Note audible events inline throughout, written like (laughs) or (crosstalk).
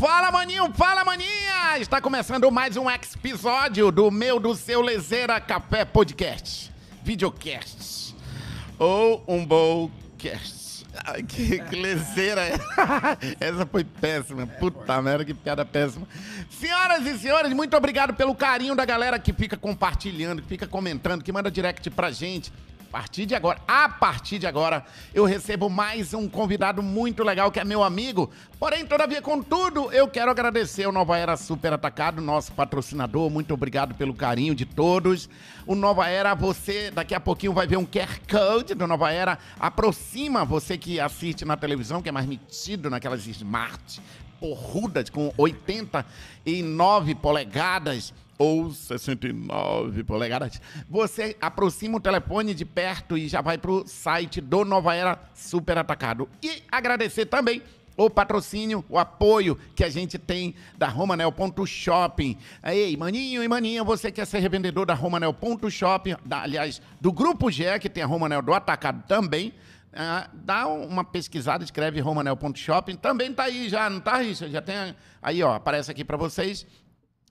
fala maninho, fala maninha! Está começando mais um episódio do meu, do seu Lezeira Café Podcast, Videocast, ou um Bowcast. Ai, que, que lezeira é. Essa foi péssima. Puta merda, que piada péssima. Senhoras e senhores, muito obrigado pelo carinho da galera que fica compartilhando, que fica comentando, que manda direct pra gente. A partir de agora, a partir de agora, eu recebo mais um convidado muito legal que é meu amigo. Porém, todavia, contudo, eu quero agradecer ao Nova Era Super Atacado, nosso patrocinador. Muito obrigado pelo carinho de todos. O Nova Era, você daqui a pouquinho vai ver um QR Code do Nova Era. Aproxima você que assiste na televisão, que é mais metido naquelas smart porrudas com 89 polegadas ou 69 polegadas, você aproxima o telefone de perto e já vai para o site do Nova Era Super Atacado. E agradecer também o patrocínio, o apoio que a gente tem da Romanel.shopping. Ei, maninho e maninha, você quer ser revendedor da Romanel.shopping, aliás, do Grupo G, que tem a Romanel do Atacado também, Uh, dá uma pesquisada, escreve romanel.shopping. Também tá aí já, não tá, Richard? Já tem aí, ó, aparece aqui para vocês.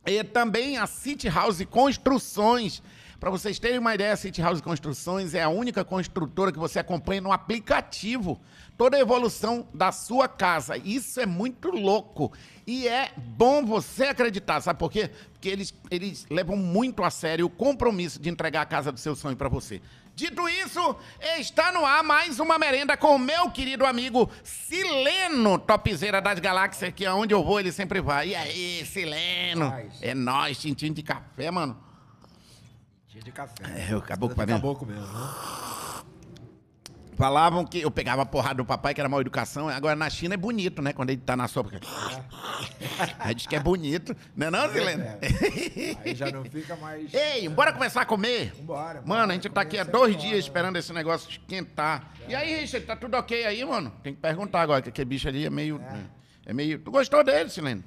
E também a City House Construções. Para vocês terem uma ideia, a City House Construções é a única construtora que você acompanha no aplicativo toda a evolução da sua casa. Isso é muito louco. E é bom você acreditar, sabe por quê? Porque eles, eles levam muito a sério o compromisso de entregar a casa do seu sonho para você. Dito isso, está no ar mais uma merenda com o meu querido amigo Sileno, topzeira das galáxias, que aonde eu vou ele sempre vai. E aí, Sileno? É nós, tintim de café, mano. Tintim de café. É, eu acabou com Acabou mesmo. Falavam que eu pegava a porrada do papai, que era mal educação. Agora na China é bonito, né? Quando ele tá na sopa. Aí diz que é bonito. Não é não, Sileno? É. Aí já não fica mais. Ei, bora começar a comer? Vambora, Mano, bora, a gente tá aqui há dois dias esperando esse negócio esquentar. E aí, Richard, tá tudo ok aí, mano? Tem que perguntar agora, que aquele bicho ali é meio. É, meio. Tu gostou dele, Sileno?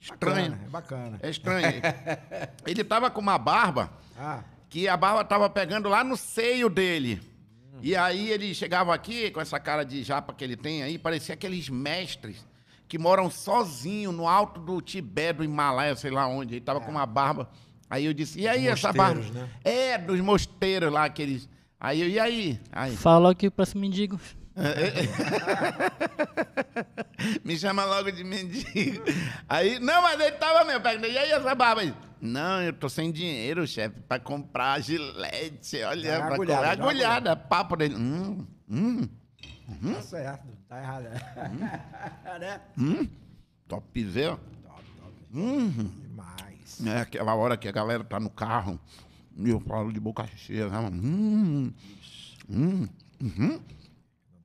Estranho. Bacana, é bacana. É estranho. (laughs) ele tava com uma barba Ah, que a barba tava pegando lá no seio dele. E aí ele chegava aqui com essa cara de japa que ele tem aí, parecia aqueles mestres que moram sozinho no alto do Tibete, do Himalaia, sei lá onde. Ele tava com uma barba. Aí eu disse, e aí Dos essa barba? né? É, dos mosteiros lá, aqueles. Aí eu, e aí? aí. Fala aqui pra esse mendigo. (laughs) Me chama logo de mendigo. Aí, não, mas ele tava mesmo, perguntei, e aí essa barba? Ele, não, eu tô sem dinheiro, chefe, pra comprar gilete. Olha, É, pra agulhada, comprar dá agulhada, papo dele. Hum, hum, tá certo. Tá errado. (laughs) né? hum. Topzera. Top, top. Hum. Demais. É aquela hora que a galera tá no carro e eu falo de boca cheia. Né? Hum, hum, uhum.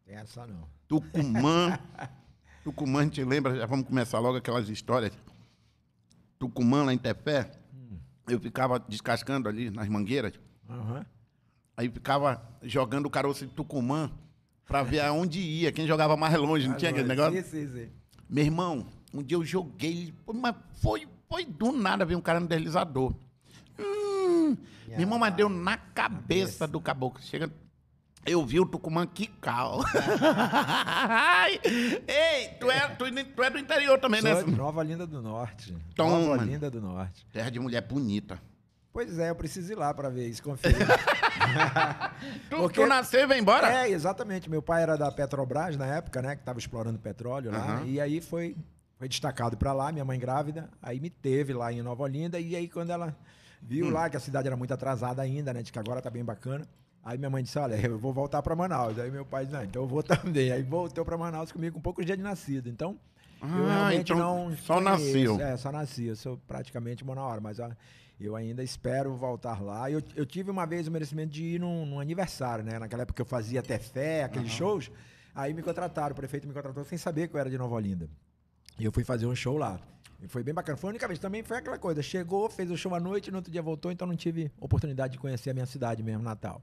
Tem essa, não. Tucumã. (laughs) Tucumã, a gente lembra, já vamos começar logo aquelas histórias. Tucumã, lá em Tefé, eu ficava descascando ali nas mangueiras, Aham. aí ficava jogando o caroço de Tucumã pra ver aonde ia, quem jogava mais longe, não tinha aquele negócio? Sim, sim, sim. Meu irmão, um dia eu joguei, mas foi, foi do nada ver um cara no deslizador. Hum, meu irmão, mas deu na cabeça do caboclo. Chega, eu vi o Tucumã quical. (laughs) Ei, tu é, tu, tu é do interior também, né? Sou de Nova Linda do Norte. Toma. Nova Linda do Norte. Terra de mulher bonita. Pois é, eu preciso ir lá pra ver isso, conferir. (laughs) Tu, Porque- tu nasceu e veio embora? É, exatamente. Meu pai era da Petrobras na época, né? Que tava explorando petróleo lá. Aham. E aí foi, foi destacado pra lá, minha mãe grávida. Aí me teve lá em Nova Olinda. E aí quando ela viu lá que a cidade era muito atrasada ainda, né? De que agora tá bem bacana. Aí minha mãe disse, olha, (laughs) eu vou voltar pra Manaus. Aí meu pai disse, não, então eu vou (laughs) também. Aí voltou pra Manaus comigo com poucos dias de nascido. Então, eu Ah, realmente então não só nasceu. É, só nasci. Eu sou praticamente monahora, mas ó, eu ainda espero voltar lá. Eu, eu tive uma vez o merecimento de ir num, num aniversário, né? Naquela época eu fazia até fé, aqueles shows. Aí me contrataram, o prefeito me contratou sem saber que eu era de Nova Olinda. E eu fui fazer um show lá. E foi bem bacana. Foi a única vez. Também foi aquela coisa. Chegou, fez o show à noite, no outro dia voltou, então não tive oportunidade de conhecer a minha cidade mesmo, Natal.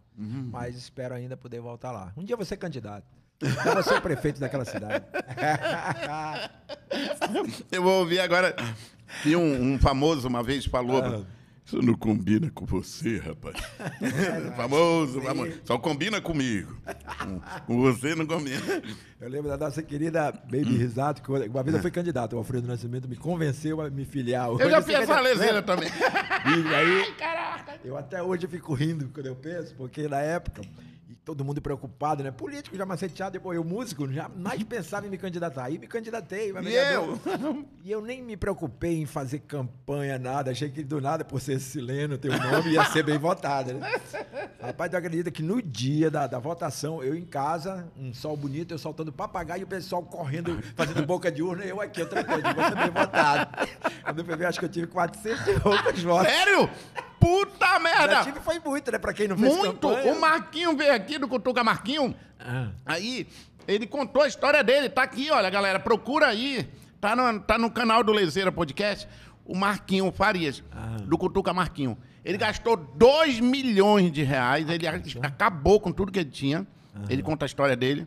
Mas espero ainda poder voltar lá. Um dia vou ser candidato. Eu vou ser o prefeito daquela cidade. (laughs) Eu vou ouvir agora. E um, um famoso uma vez falou. Ah. Isso não combina com você, rapaz. (laughs) famoso, famoso. Só combina comigo. Com- você não combina. Eu lembro da nossa querida Baby Risato, que uma vez eu fui candidato. O Alfredo Nascimento me convenceu a me filiar. Eu já Hoje fiz essa leseira também. (laughs) E aí, eu até hoje fico rindo quando eu penso, porque na época, todo mundo preocupado, né? Político já maceteado, depois eu músico, jamais pensava em me candidatar. Aí me candidatei. mas E eu? (laughs) E eu nem me preocupei em fazer campanha, nada. Achei que do nada, por ser sileno, ter o nome, ia ser bem votado, né? (laughs) Rapaz, tu acredita que no dia da, da votação, eu em casa, um sol bonito, eu soltando papagaio e o pessoal correndo, fazendo boca de urna, e eu aqui, eu tranquilo, vou ser bem votado. Quando eu fui ver, acho que eu tive 400 e poucos votos. Sério? Puta merda! tive foi muito, né? Pra quem não fez Muito! campanha. O Marquinho veio aqui do Cutuca Marquinho. Ah, Aí, ele contou a história dele. Tá aqui, olha, galera. Procura aí. Tá no, tá no canal do Lezeira Podcast. O Marquinho Farias, do Cutuca Marquinho. Ele gastou 2 milhões de reais. Ele acabou com tudo que ele tinha. Ele conta a história dele.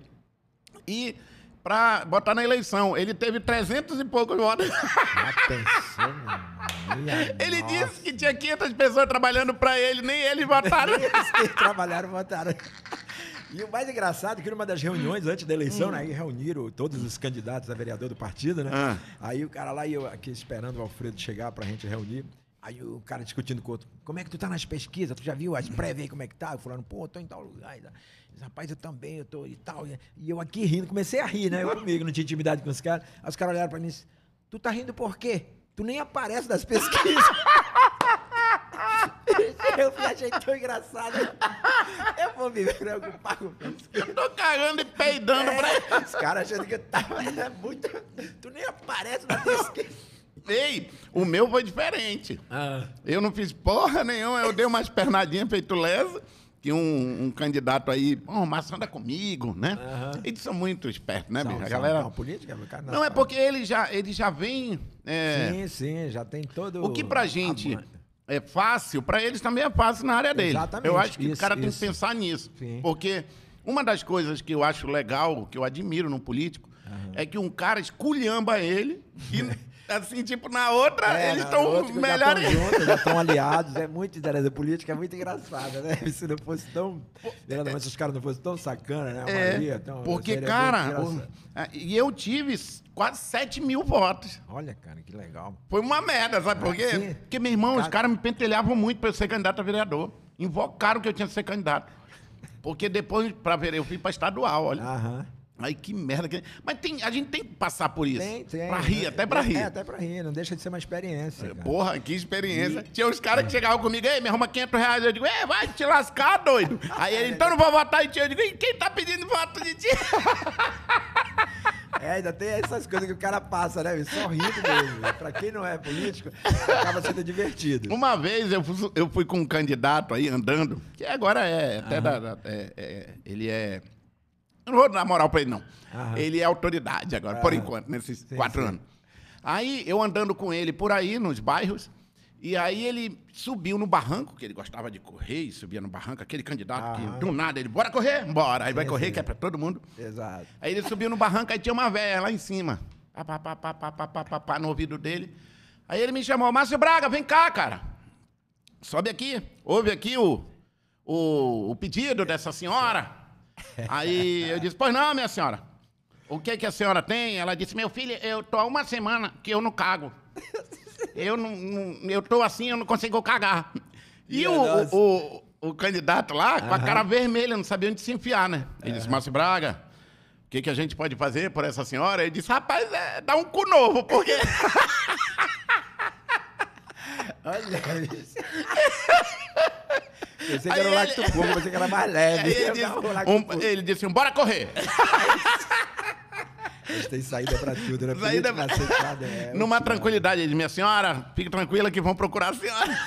E pra botar na eleição, ele teve 300 e poucos votos. já pensou, (laughs) minha Ele nossa. disse que tinha 500 pessoas trabalhando pra ele, nem eles votaram. (laughs) Eles que trabalharam, votaram. E o mais engraçado é que numa das reuniões antes da eleição, né, aí reuniram todos os candidatos a vereador do partido, né? Ah. Aí o cara lá e eu aqui esperando o Alfredo chegar pra gente reunir. Aí o cara discutindo com o outro, como é que tu tá nas pesquisas? Tu já viu as prévias aí, como é que tá? Falando, pô, eu tô em tal lugar. Rapaz, eu também, eu tô e tal. E eu aqui rindo, comecei a rir, né? Eu comigo, não tinha intimidade com os caras. Aí os caras olharam pra mim e disse, tu tá rindo por quê? Tu nem aparece das pesquisas. (laughs) Eu achei tão engraçado. Eu vou me preocupar com isso. Eu tô cagando e peidando pra ele. Os caras achando que eu tava é muito. Tu nem aparece na pesquisa. Ei, o meu foi diferente. Ah, Eu não fiz porra nenhuma, eu dei umas pernadinhas feito lesa, que um, um candidato aí, pô, mas anda comigo, né? Aham. Eles são muito espertos, né, são, bicho? A são, galera... não, política, meu cara, Não, é porque ele já, ele já vem... é, Sim, sim, já tem todo. O que pra gente a- é fácil, pra eles também é fácil na área dele. Exatamente, Eu acho que o isso, cara tem que isso. pensar nisso. Sim. Porque uma das coisas que eu acho legal, que eu admiro no político, é que um cara esculhamba ele e, (laughs) assim, tipo, na outra, É, eles estão melhores. Já estão juntos, já estão (laughs) aliados. É muito interessante. A política é muito engraçada, né? (laughs) Se não fosse tão. Mas se os caras não fossem tão sacana, né? A É, maioria, tão, porque, cara, é, e eu tive quase 7 mil votos. Olha, cara, que legal. Foi uma merda, sabe por quê? sim. Porque, meu irmão, os Cara- caras me pentelhavam muito pra eu ser candidato a vereador. Invocaram que eu tinha que ser candidato. Porque depois, pra ver, eu fui pra estadual, olha. Aham. Aí que merda. que- Mas tem, a gente tem que passar por isso. Tem, tem. Pra rir, até pra rir. É, até pra rir. Não deixa de ser uma experiência. cara. Porra, que experiência. Tinha os caras que chegavam comigo, ei, me arruma 500 reais. Eu digo, é, vai te lascar, doido. (laughs) Aí ele, então não vou votar em ti. Eu digo, e quem tá pedindo voto de ti? É, ainda tem essas coisas que o cara passa, né? Só rindo mesmo. (laughs) Pra quem não é político, acaba sendo divertido. Uma vez eu fui, eu fui com um candidato aí andando, que agora é até da. da- é- é- ele é. Eu não vou dar moral pra ele, não. Aham. Ele é autoridade agora, por enquanto, nesses Sim, quatro sim. anos. Aí eu andando com ele por aí, nos bairros, e aí ele subiu no barranco, que ele gostava de correr, e subia no barranco, aquele candidato Aham. que do nada ele, bora correr? Bora. Aí vai Sim, correr, que é pra todo mundo. Exato. Aí ele subiu no barranco, aí tinha uma velha lá em cima. Pá, pá, pá, pá, pá, pá, pá, pá, pá, no ouvido dele. Aí ele me chamou, Márcio Braga, vem cá, cara. Sobe aqui, ouve aqui o, o, o pedido dessa senhora. Aí eu disse, pois não, minha senhora. O que que a senhora tem? Ela disse, meu filho, eu tô há uma semana que eu não cago. Eu não, não- eu tô assim, eu não consigo cagar. E o, o, o, o candidato lá, com a cara vermelha, não sabia onde se enfiar, né? Ele disse, Márcio Braga, o que, que a gente pode fazer por essa senhora? Ele disse, rapaz, é, dá um cu novo, porque... (laughs) Olha isso. (laughs) Pensei que Aí era o ele- lacto puro, pensei que era mais leve. Ele, Eu disse, lacto um- ele disse, bora correr. (laughs) Mas tem saída pra tudo, né? Saída pra- é, (laughs) Numa o- tranquilidade. Ele disse, minha senhora, fique tranquila que vão procurar a senhora.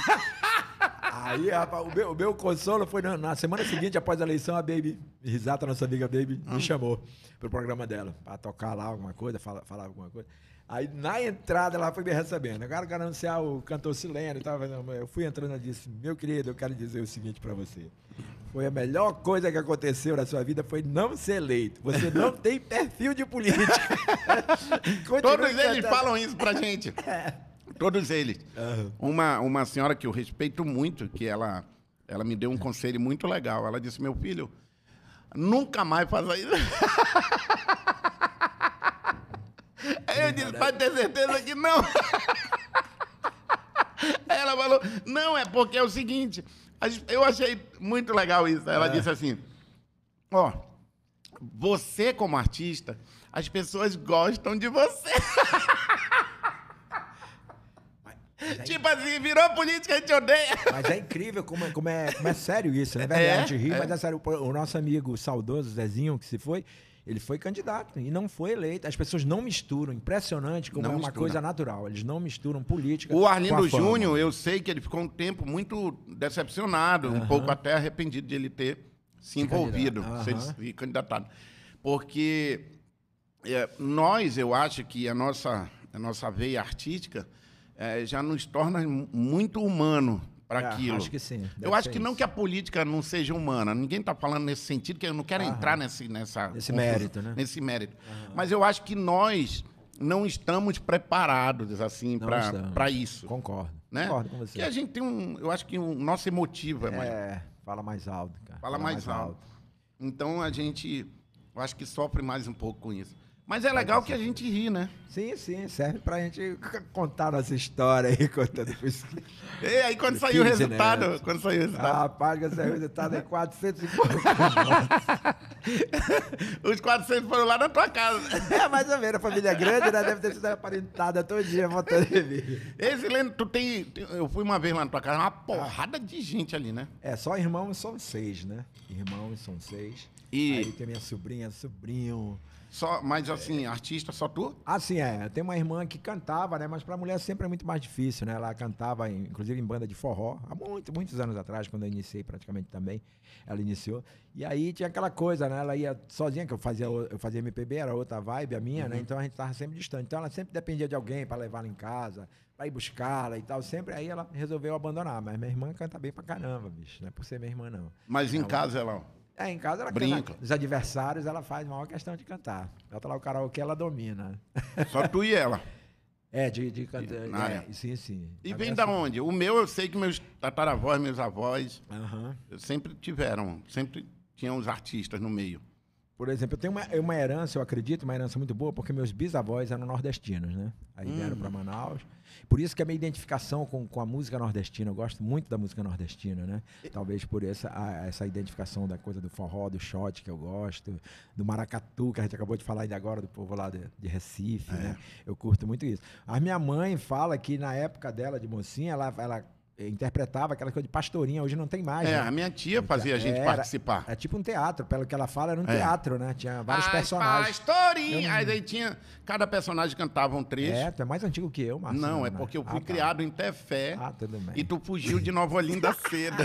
Aí, rapaz, o meu, o meu consolo foi na, na semana seguinte, após a eleição, a Baby, Risata, nossa amiga Baby, Hum. me chamou pro programa dela, pra tocar lá alguma coisa, falar, falar alguma coisa. Aí, na entrada, ela foi me recebendo. Agora eu quero anunciar o cantor Silênio e tal. Eu fui entrando e disse, meu querido, eu quero dizer o seguinte pra você. Foi a melhor coisa que aconteceu na sua vida foi não ser eleito. Você não tem perfil de político. (laughs) Todos eles falam isso pra gente. (laughs) Todos eles. Uma, uma senhora que eu respeito muito, que ela, ela me deu um conselho muito legal. Ela disse, meu filho, nunca mais faça isso. (laughs) Aí eu disse, pode ter certeza que não. Aí ela falou, não, é porque é o seguinte, eu achei muito legal isso. Ela disse assim, ó, você como artista, as pessoas gostam de você. tipo assim, virou política, a gente odeia. Mas é incrível como é, como é, como é sério isso, né? Verdade, a gente ri, é. mas é sério. O o nosso amigo saudoso, Zezinho, que se foi, ele foi candidato e não foi eleito. As pessoas não misturam. Impressionante como Não é uma mistura. coisa natural. Eles não misturam política. O com Arlindo a fama. Júnior, eu sei que ele ficou um tempo muito decepcionado, um pouco até arrependido de ele ter se envolvido, candidato. se candidatado. Porque é, nós, eu acho que a nossa, a nossa veia artística é, já nos torna mu- muito humano para É, aquilo. acho que sim, Eu acho que não isso. que a política não seja humana. Ninguém está falando nesse sentido, que eu não quero entrar nesse, nessa Nesse mérito, né? Nesse mérito. Mas eu acho que nós não estamos preparados assim Não para isso Concordo. né? Concordo com você. Que a gente tem um, eu acho que o nosso emotivo é, maior. É, fala mais alto, cara. Fala mais alto. Então a gente, eu acho que sofre mais um pouco com isso. Mas é legal que a gente ri, né? Sim, sim, serve pra gente contar nossa história aí, (laughs) contando pros... E aí quando saiu o 15 resultado, netos. quando saiu o Ah, resultado, rapaz, que saiu o resultado é 400 e pouco. (laughs) os 400 foram lá na tua casa. (laughs) É, mais ou menos, a família grande, né? Deve ter sido aparentada todo dia votando em mim. Esse Leno, tu tem, tem- eu fui uma vez lá na tua casa, uma porrada de gente ali, né? É, só irmãos são seis, né? Irmãos são seis. E- Aí tem minha sobrinha, sobrinho. Só, mas assim, artista só tu? Ah, sim, é. Eu tenho uma irmã que cantava, né? Mas pra mulher sempre é muito mais difícil, né? Ela cantava, em- inclusive, em banda de forró, há muito, muitos anos atrás, quando eu iniciei praticamente também. Ela iniciou. E aí tinha aquela coisa, né? Ela ia sozinha, que eu fazia, eu fazia MPB, era outra vibe, a minha, né? Então a gente tava sempre distante. Então ela sempre dependia de alguém pra levá-la em casa, pra ir buscá-la e tal. Sempre aí ela resolveu abandonar. Mas minha irmã canta bem pra caramba, bicho. Não é por ser minha irmã, não. Mas em casa ela. É, em casa ela Brinca. canta. Os adversários ela faz maior questão de cantar. Ela tá lá o karaokê, ela domina. só tu e ela. (laughs) É, de, de cantar. Na É, sim, sim. E vem da onde? O meu eu sei que meus tataravós, meus avós, Aham. sempre tiveram, sempre tinham os artistas no meio. Por exemplo, eu tenho uma, uma herança, eu acredito, uma herança muito boa, porque meus bisavós eram nordestinos, né? Aí vieram para Manaus. Por isso que a minha identificação com, com a música nordestina, eu gosto muito da música nordestina, né? Talvez por essa, a- essa identificação da coisa do forró, do shot que eu gosto, do maracatu, que a gente acabou de falar ainda agora, do povo lá de, de Recife, né? Eu curto muito isso. A minha mãe fala que na época dela, de mocinha, ela, ela interpretava aquela coisa de pastorinha, hoje não tem mais. É, né? a minha tia fazia a gente Era- participar. É tipo um teatro, pelo que ela fala, era um É. teatro, né? Tinha vários As personagens. Pastorinha. Aí daí tinha. Cada personagem cantava um trecho. É, tu é mais antigo que eu, Marcelo. Não, é né? porque eu fui Ah, tá. criado em Tefé. Ah, tudo bem. E tu fugiu de Nova Olinda (laughs) cedo.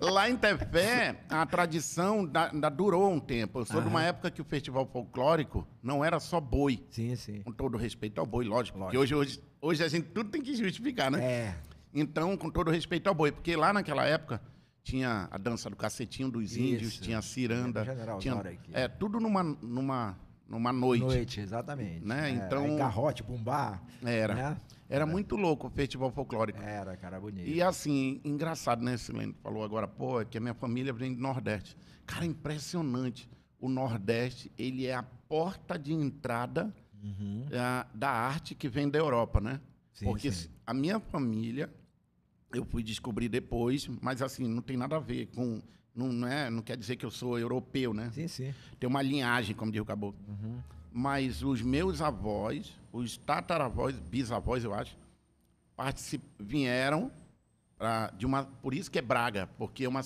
Lá em Tefé, a tradição da, da durou um tempo. Eu sou de uma época que o festival folclórico não era só boi. Sim, sim. Com todo respeito ao boi, lógico. Porque hoje, hoje, hoje a gente tudo tem que justificar, né? É. Então, com todo respeito ao boi, porque lá naquela época tinha a dança do cacetinho dos Isso. índios, tinha a ciranda, General tinha, aqui. é tudo numa numa numa noite. Noite, exatamente. Né? É, Então- aí garrote, bumbá. Era. Né? Era muito louco o festival folclórico. Era, cara, bonito. E assim, engraçado, né, Silêncio? Falou agora, pô, é que a minha família vem do Nordeste. Cara, impressionante. O Nordeste, ele é a porta de entrada ah, da arte que vem da Europa, né? Uhum. Sim, Porque sim. a minha família, eu fui descobrir depois, mas assim, não tem nada a ver com. Não, não é, não quer dizer que eu sou europeu, né? Sim, sim. Tem uma linhagem, como diz o caboclo. Mas os meus avós, os tataravós, bisavós, eu acho, vieram pra, de uma. Por isso que é Braga, porque é uma,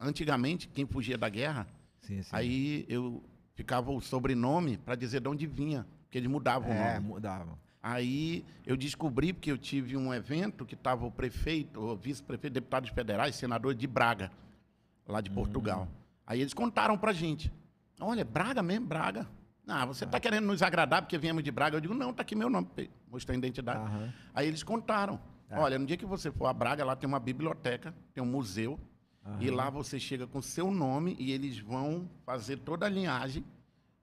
antigamente, quem fugia da guerra, Sim, sim. aí eu ficava o sobrenome para dizer de onde vinha, porque eles mudavam o é, nome. mudavam. Aí eu descobri, porque eu tive um evento que estava o prefeito, o vice-prefeito, deputados federais, senador de Braga, lá de Portugal. Aí eles contaram pra gente. Olha, Braga mesmo, Braga. Ah, você está querendo nos agradar porque viemos de Braga? Eu digo, não, tá aqui meu nome. Mostrei a identidade. Aham. Aí eles contaram. Olha, no dia que você for a Braga, lá tem uma biblioteca, tem um museu. E lá você chega com seu nome e eles vão fazer toda a linhagem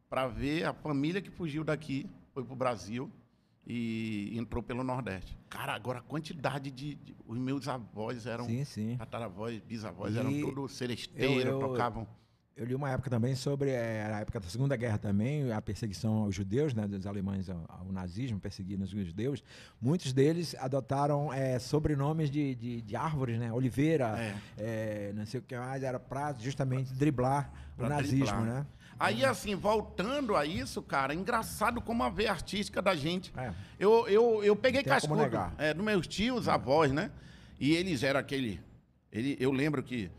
para ver a família que fugiu daqui, foi para o Brasil. E entrou pelo Nordeste. Cara, agora a quantidade de. de- os meus avós eram. Sim, sim. Tataravós, bisavós, E eram tudo celesteiro, eu- eu- tocavam. Eu li uma época também sobre eh, a época da Segunda Guerra também, a perseguição aos judeus, né, dos alemães ao, ao nazismo, perseguindo os judeus. Muitos deles adotaram eh, sobrenomes de, de, de árvores, né? Oliveira, É. eh, não sei o que mais, era para justamente driblar Pra o nazismo, driblar. né? Aí, assim, voltando a isso, cara, engraçado como a veia artística da gente. É. Eu, eu, eu peguei tem cascudo é, dos meus tios, avós, né? E eles eram aquele. Ele, eu lembro que.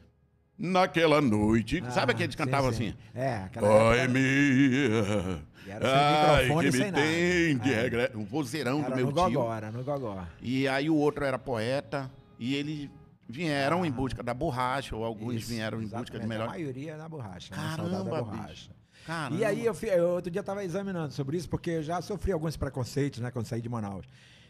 Naquela noite. sabe Ah, aqueles que cantavam sim. assim? É, aquela minha. E era Ai, que me nada. tem de É. regre... Um vozeirão do era meu no tio. era no gogó. E aí o outro era poeta. E eles vieram em busca da borracha, ou alguns Ah. Isso, vieram em busca de melhor. A maioria na borracha. né? Da Caramba, borracha. bicho. Caramba. E aí, eu, eu outro dia estava examinando sobre isso, porque eu já sofri alguns preconceitos, né, quando saí de Manaus.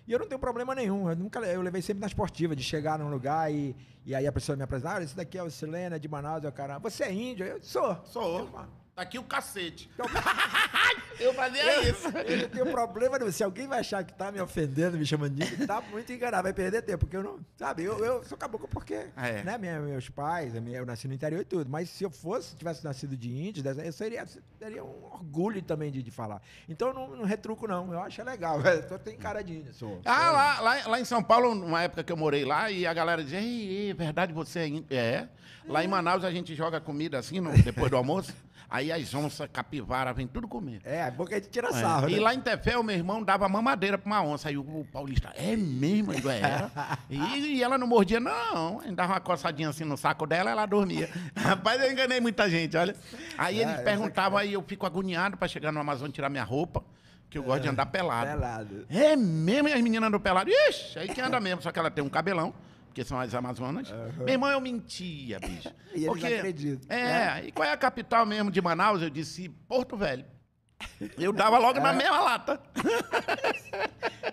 E eu não tenho problema nenhum. Eu nunca eu levei sempre na esportiva, de chegar num lugar e, e aí a pessoa me apresenta, ah, esse daqui é o Silena de Manaus, eu, cara, você é índio? Eu sou. Sou. Eu, Tá aqui o cacete. Então- (laughs) eu fazia isso. Eu não tenho problema nenhum. Se alguém vai achar que tá me ofendendo, me chamando de índio, tá muito enganado, vai perder tempo, porque eu não, sabe, eu, eu sou caboclo porque, É. né, minha- meus pais, eu nasci no interior e tudo, mas se eu fosse, tivesse nascido de índio, eu seria, teria um orgulho também de, de falar. Então eu não, não retruco não, eu acho legal, (laughs) eu tenho cara de índio, sou. Ah, sou- lá, lá, lá em São Paulo, numa época que eu morei lá, e a galera dizia, ei, ei, é verdade, você é índio? É. Lá em Manaus a gente joga comida assim, no- depois do almoço. Aí as onças, capivara, vem tudo comer. É, é a gente tira É. sarro, E né? lá em Tefé, o meu irmão dava mamadeira pra uma onça. Aí o, o paulista, é mesmo? Eu digo, é. (laughs) E, e ela não mordia, não. Ele dava uma coçadinha assim no saco dela, ela dormia. (laughs) Rapaz, eu enganei muita gente, olha. Aí É, eles essa perguntavam, aí eu fico agoniado pra chegar no Amazônia e tirar minha roupa, que eu gosto de andar pelado. Pelado. É mesmo, e as meninas andam peladas. Ixi, aí que anda mesmo, só que ela tem um cabelão, porque são as Amazonas. Meu irmão, eu mentia, bicho. (laughs) E eles acreditam, É, e qual é a capital mesmo de Manaus? Eu disse Porto Velho. Eu dava logo na (laughs) mesma lata.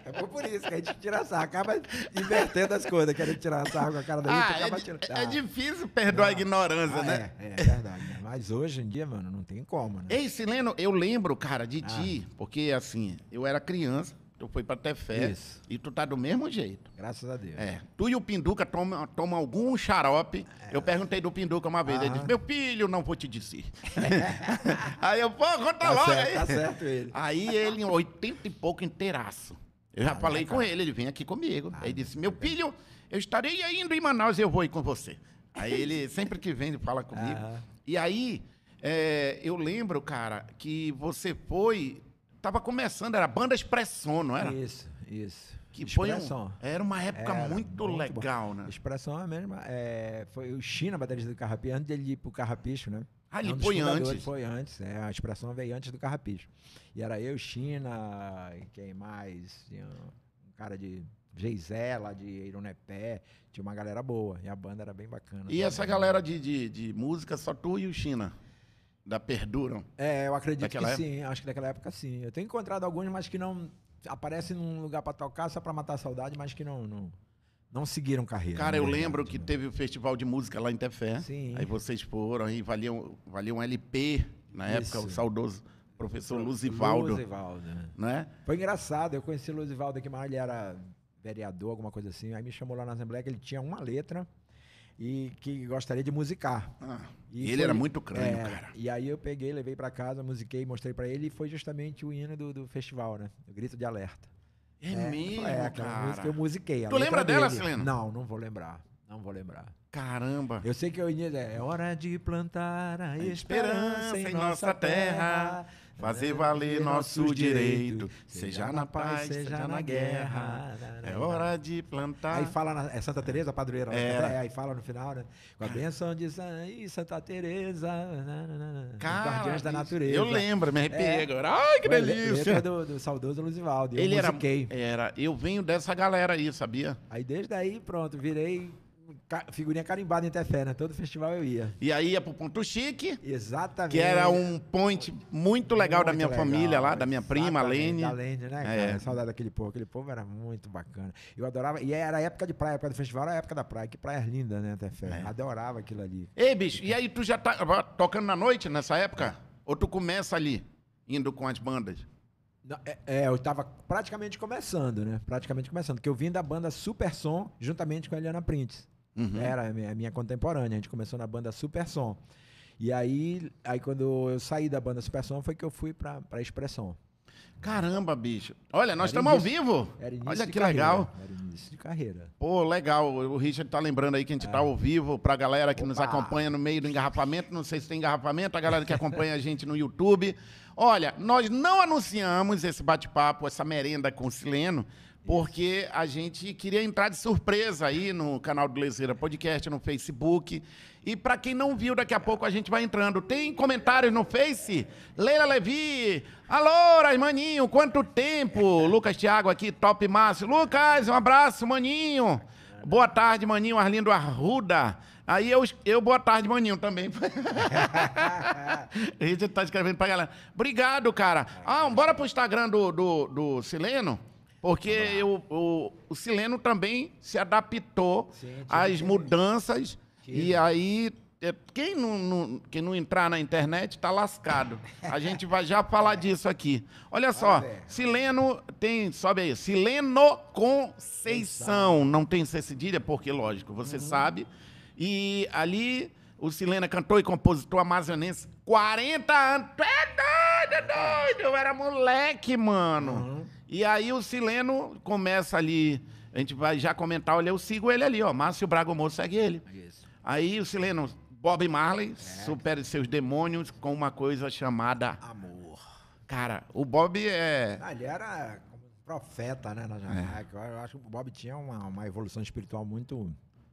É por isso que a gente tira sarro, acaba invertendo as coisas, querendo tirar sarro com a cara da gente, Ah, acaba é, tirando é difícil perdoar a ignorância, Ah, né? É, é verdade. né? Mas hoje em dia, mano, não tem como, né? Ei, Sileno, eu lembro, cara, de Ah. ti, porque assim, eu era criança, tu foi pra Tefé, Isso. e tu tá do mesmo jeito. Graças a Deus. É. Tu e o Pinduca tomam toma algum xarope. Eu perguntei do Pinduca uma vez. Ele É. Aham. disse: Meu filho, não vou te dizer. (laughs) aí eu, pô, conta Tá logo certo, aí. tá certo ele. Aí ele, em 80 e pouco, inteiraço. Eu já Ah, falei né, com ele, ele vem aqui comigo. Ah, aí disse: Meu filho, eu estarei indo em Manaus e eu vou ir com você. Aí ele, (laughs) sempre que vem, ele fala comigo. E aí, é, eu lembro, cara, que você foi. Tava começando, era Banda Expressão, não era? Isso, isso. Que foi um, Expressão. era uma época Era muito, bom. legal, né? Expressão é a mesma. É, foi o China, baterista do Carrapicho, antes dele ir pro Carrapicho, né? Ah, ele É um foi antes. Foi antes, é, a expressão veio antes do Carrapicho. E era eu, China, e quem mais? Tinha um cara de Geisé, lá de Ironepé, tinha uma galera boa, e a banda era bem bacana. E essa também. galera de, de, de música, só tu e o China, da Perduram. É, eu acredito Daquela que sim, acho que daquela época sim. Eu tenho encontrado alguns, mas que não aparecem num lugar pra tocar só pra matar a saudade, mas que não, não, não seguiram carreira. Cara, eu verdade, lembro que né? teve o festival de música lá em Tefé. Sim. Aí vocês foram, aí valia, um- valia um LP, na época, o Isso. saudoso professor Luzivaldo, Luzivaldo, né? né? Foi engraçado, eu conheci o Luzivaldo aqui, mas ele era vereador, alguma coisa assim. Aí me chamou lá na Assembleia que ele tinha uma letra e que gostaria de musicar. Ah, E ele foi- era muito crânio, é, cara. E aí eu peguei, levei pra casa, musiquei, mostrei pra ele e foi justamente o hino do, do festival, né? O Grito de Alerta. É, É, mesmo, é, aquela música cara. que eu musiquei. a Tu lembra dela, dele. Sileno? Não, não vou lembrar. Não vou lembrar. Caramba. Eu sei que o início é, hora de plantar a esperança esperança em nossa terra, fazer valer nosso direito, seja na paz, seja na guerra. É hora de plantar. Aí fala, na, é Santa Teresa, padroeira. Era. é, aí fala no final, né? Com a benção de Santa Teresa, Cara, guardiões da natureza. Eu lembro, me arrepiei É. agora. Ai, que delícia. Do, do saudoso Luzivaldo. Ele era, musiquei. era. Eu venho dessa galera aí, sabia? Aí desde aí, pronto, virei ca- figurinha carimbada em Tefé, né? Todo festival eu ia. E aí ia pro Ponto Chique, Exatamente. que era um point muito legal da Muito minha legal, família lá, da minha prima, Lene. Da Lene, né, cara? É. Saudade daquele povo. Aquele povo era muito bacana. Eu adorava. E era a época de praia, a época do festival era a época da praia. Que praia linda, né, Tefé? É. Adorava aquilo ali. Ei, bicho, e aí tu já tá tocando na noite nessa época? Ou tu começa ali, indo com as bandas? É, é, eu tava praticamente começando, né? Praticamente começando. Porque eu vim da banda Super Som juntamente com a Eliana Printes. Uhum. Era a minha, a minha contemporânea. A gente começou na banda Super Som. E aí, aí quando eu saí da banda Super Som, foi que eu fui pra, pra Expressão. Caramba, bicho. Olha, nós estamos ao vivo. Era início Olha de que carreira, legal. Era início de carreira. Pô, legal. O Richard tá lembrando aí que a gente tá ao vivo pra galera que nos Opa. acompanha no meio do engarrafamento. Não sei se tem engarrafamento, a galera que acompanha a gente no YouTube. Olha, nós não anunciamos esse bate-papo, essa merenda com o Sileno, porque a gente queria entrar de surpresa aí no canal do Lezeira Podcast, no Facebook. E pra quem não viu, daqui a pouco a gente vai entrando. Tem comentários no Face? Leila Levi. Alô, maninho, quanto tempo? Lucas Thiago aqui, top Márcio. Lucas, um abraço, maninho. Boa tarde, maninho. Arlindo Arruda. Aí eu, eu boa tarde, maninho, também. (laughs) a gente tá escrevendo pra galera. Obrigado, cara. Ah, bora pro Instagram do, do, do Sileno. Porque eu, o, o Sileno também se adaptou Sim, às mudanças. E aí, é, quem não, não- quem não entrar na internet tá lascado. A gente vai já (laughs) falar disso aqui. Olha só. Sileno tem, sobe aí, Sileno Conceição. Não tem C cedilha, porque, lógico, você Uhum. sabe. E ali, o Sileno é cantor e compositor amazonense. 40 anos. Tu é doido, é doido. Eu era moleque, mano. Uhum. E aí o Sileno começa ali. A gente vai já comentar, olha, eu sigo ele ali, ó. Márcio Braga Moço segue ele. Isso. Aí o Sileno, Bob Marley, É. supere seus demônios com uma coisa chamada. Amor. Cara, o Bob é. Ah, ele era um profeta, né, na Jamaica. Eu acho que o Bob tinha uma, uma evolução espiritual muito.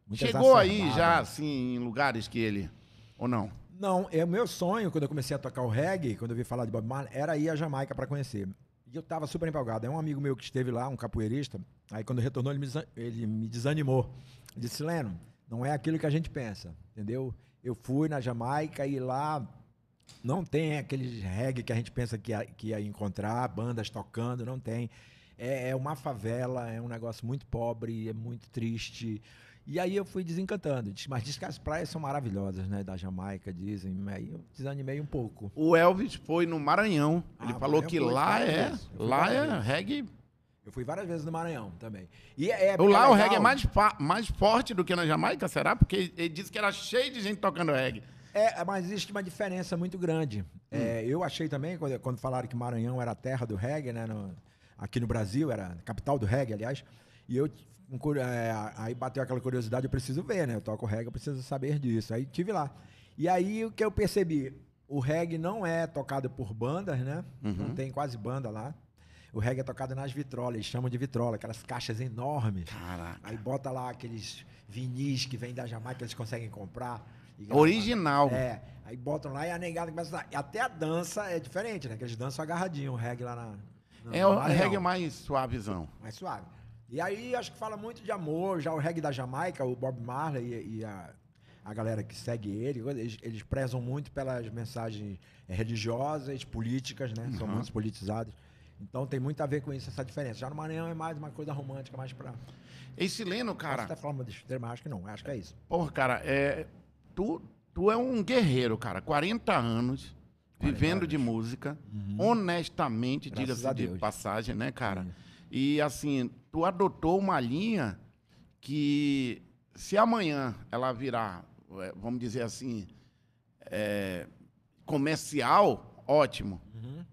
muito Chegou aí já, assim, em lugares que ele. Ou não? Não, é o meu sonho, quando eu comecei a tocar o reggae, quando eu vi falar de Bob Marley, era ir à Jamaica para conhecer. E eu tava super empolgado. É um amigo meu que esteve lá, um capoeirista. Aí quando retornou, ele me, ele me desanimou. Disse, Leno, não é aquilo que a gente pensa, entendeu? Eu fui na Jamaica e lá não tem aquele reggae que a gente pensa que ia, que ia encontrar, bandas tocando, não tem. É, é uma favela, é um negócio muito pobre, é muito triste. E aí eu fui desencantando. Mas diz que as praias são maravilhosas, né? Da Jamaica, dizem. Aí eu desanimei um pouco. O Elvis foi no Maranhão. Ele Ah, falou Maranhão que lá é. Lá é reggae. Eu fui várias vezes no Maranhão também. E é, é lá o reggae é mais, mais forte do que na Jamaica, será? Porque ele disse que era cheio de gente tocando reggae. É, mas existe uma diferença muito grande. É, eu achei também, quando, quando falaram que Maranhão era a terra do reggae, né? no- aqui no Brasil, era a capital do reggae, aliás. E eu, é, aí bateu aquela curiosidade, eu preciso ver, né? Eu toco reggae, eu preciso saber disso. Aí tive lá. E aí o que eu percebi? O reggae não é tocado por bandas, né? Não tem quase banda lá. O reggae é tocado nas vitrolas, eles chamam de vitrola, aquelas caixas enormes. Caraca. Aí bota lá aqueles vinis que vêm da Jamaica, eles conseguem comprar. Original. É, aí botam lá e a negada começa a... Até a dança é diferente, né? Que eles dançam agarradinho, o reggae lá na... no- É o reggae mais suavezão. Mais suave. E aí acho que fala muito de amor, já o reggae da Jamaica, o Bob Marley e, e a, a galera que segue ele, eles, eles prezam muito pelas mensagens religiosas, políticas, né? São muito politizados. Então tem muito a ver com isso, essa diferença. Já no Maranhão é mais uma coisa romântica, mais pra... Esse Leno, cara, até falar uma besteira, mas acho que não, acho que é isso. porra, cara, é, tu, tu é um guerreiro, cara. 40 anos, vivendo de música, honestamente, Graças diga-se de passagem, né, cara? E assim, tu adotou uma linha que, se amanhã ela virar, é, vamos dizer assim, é, comercial, ótimo.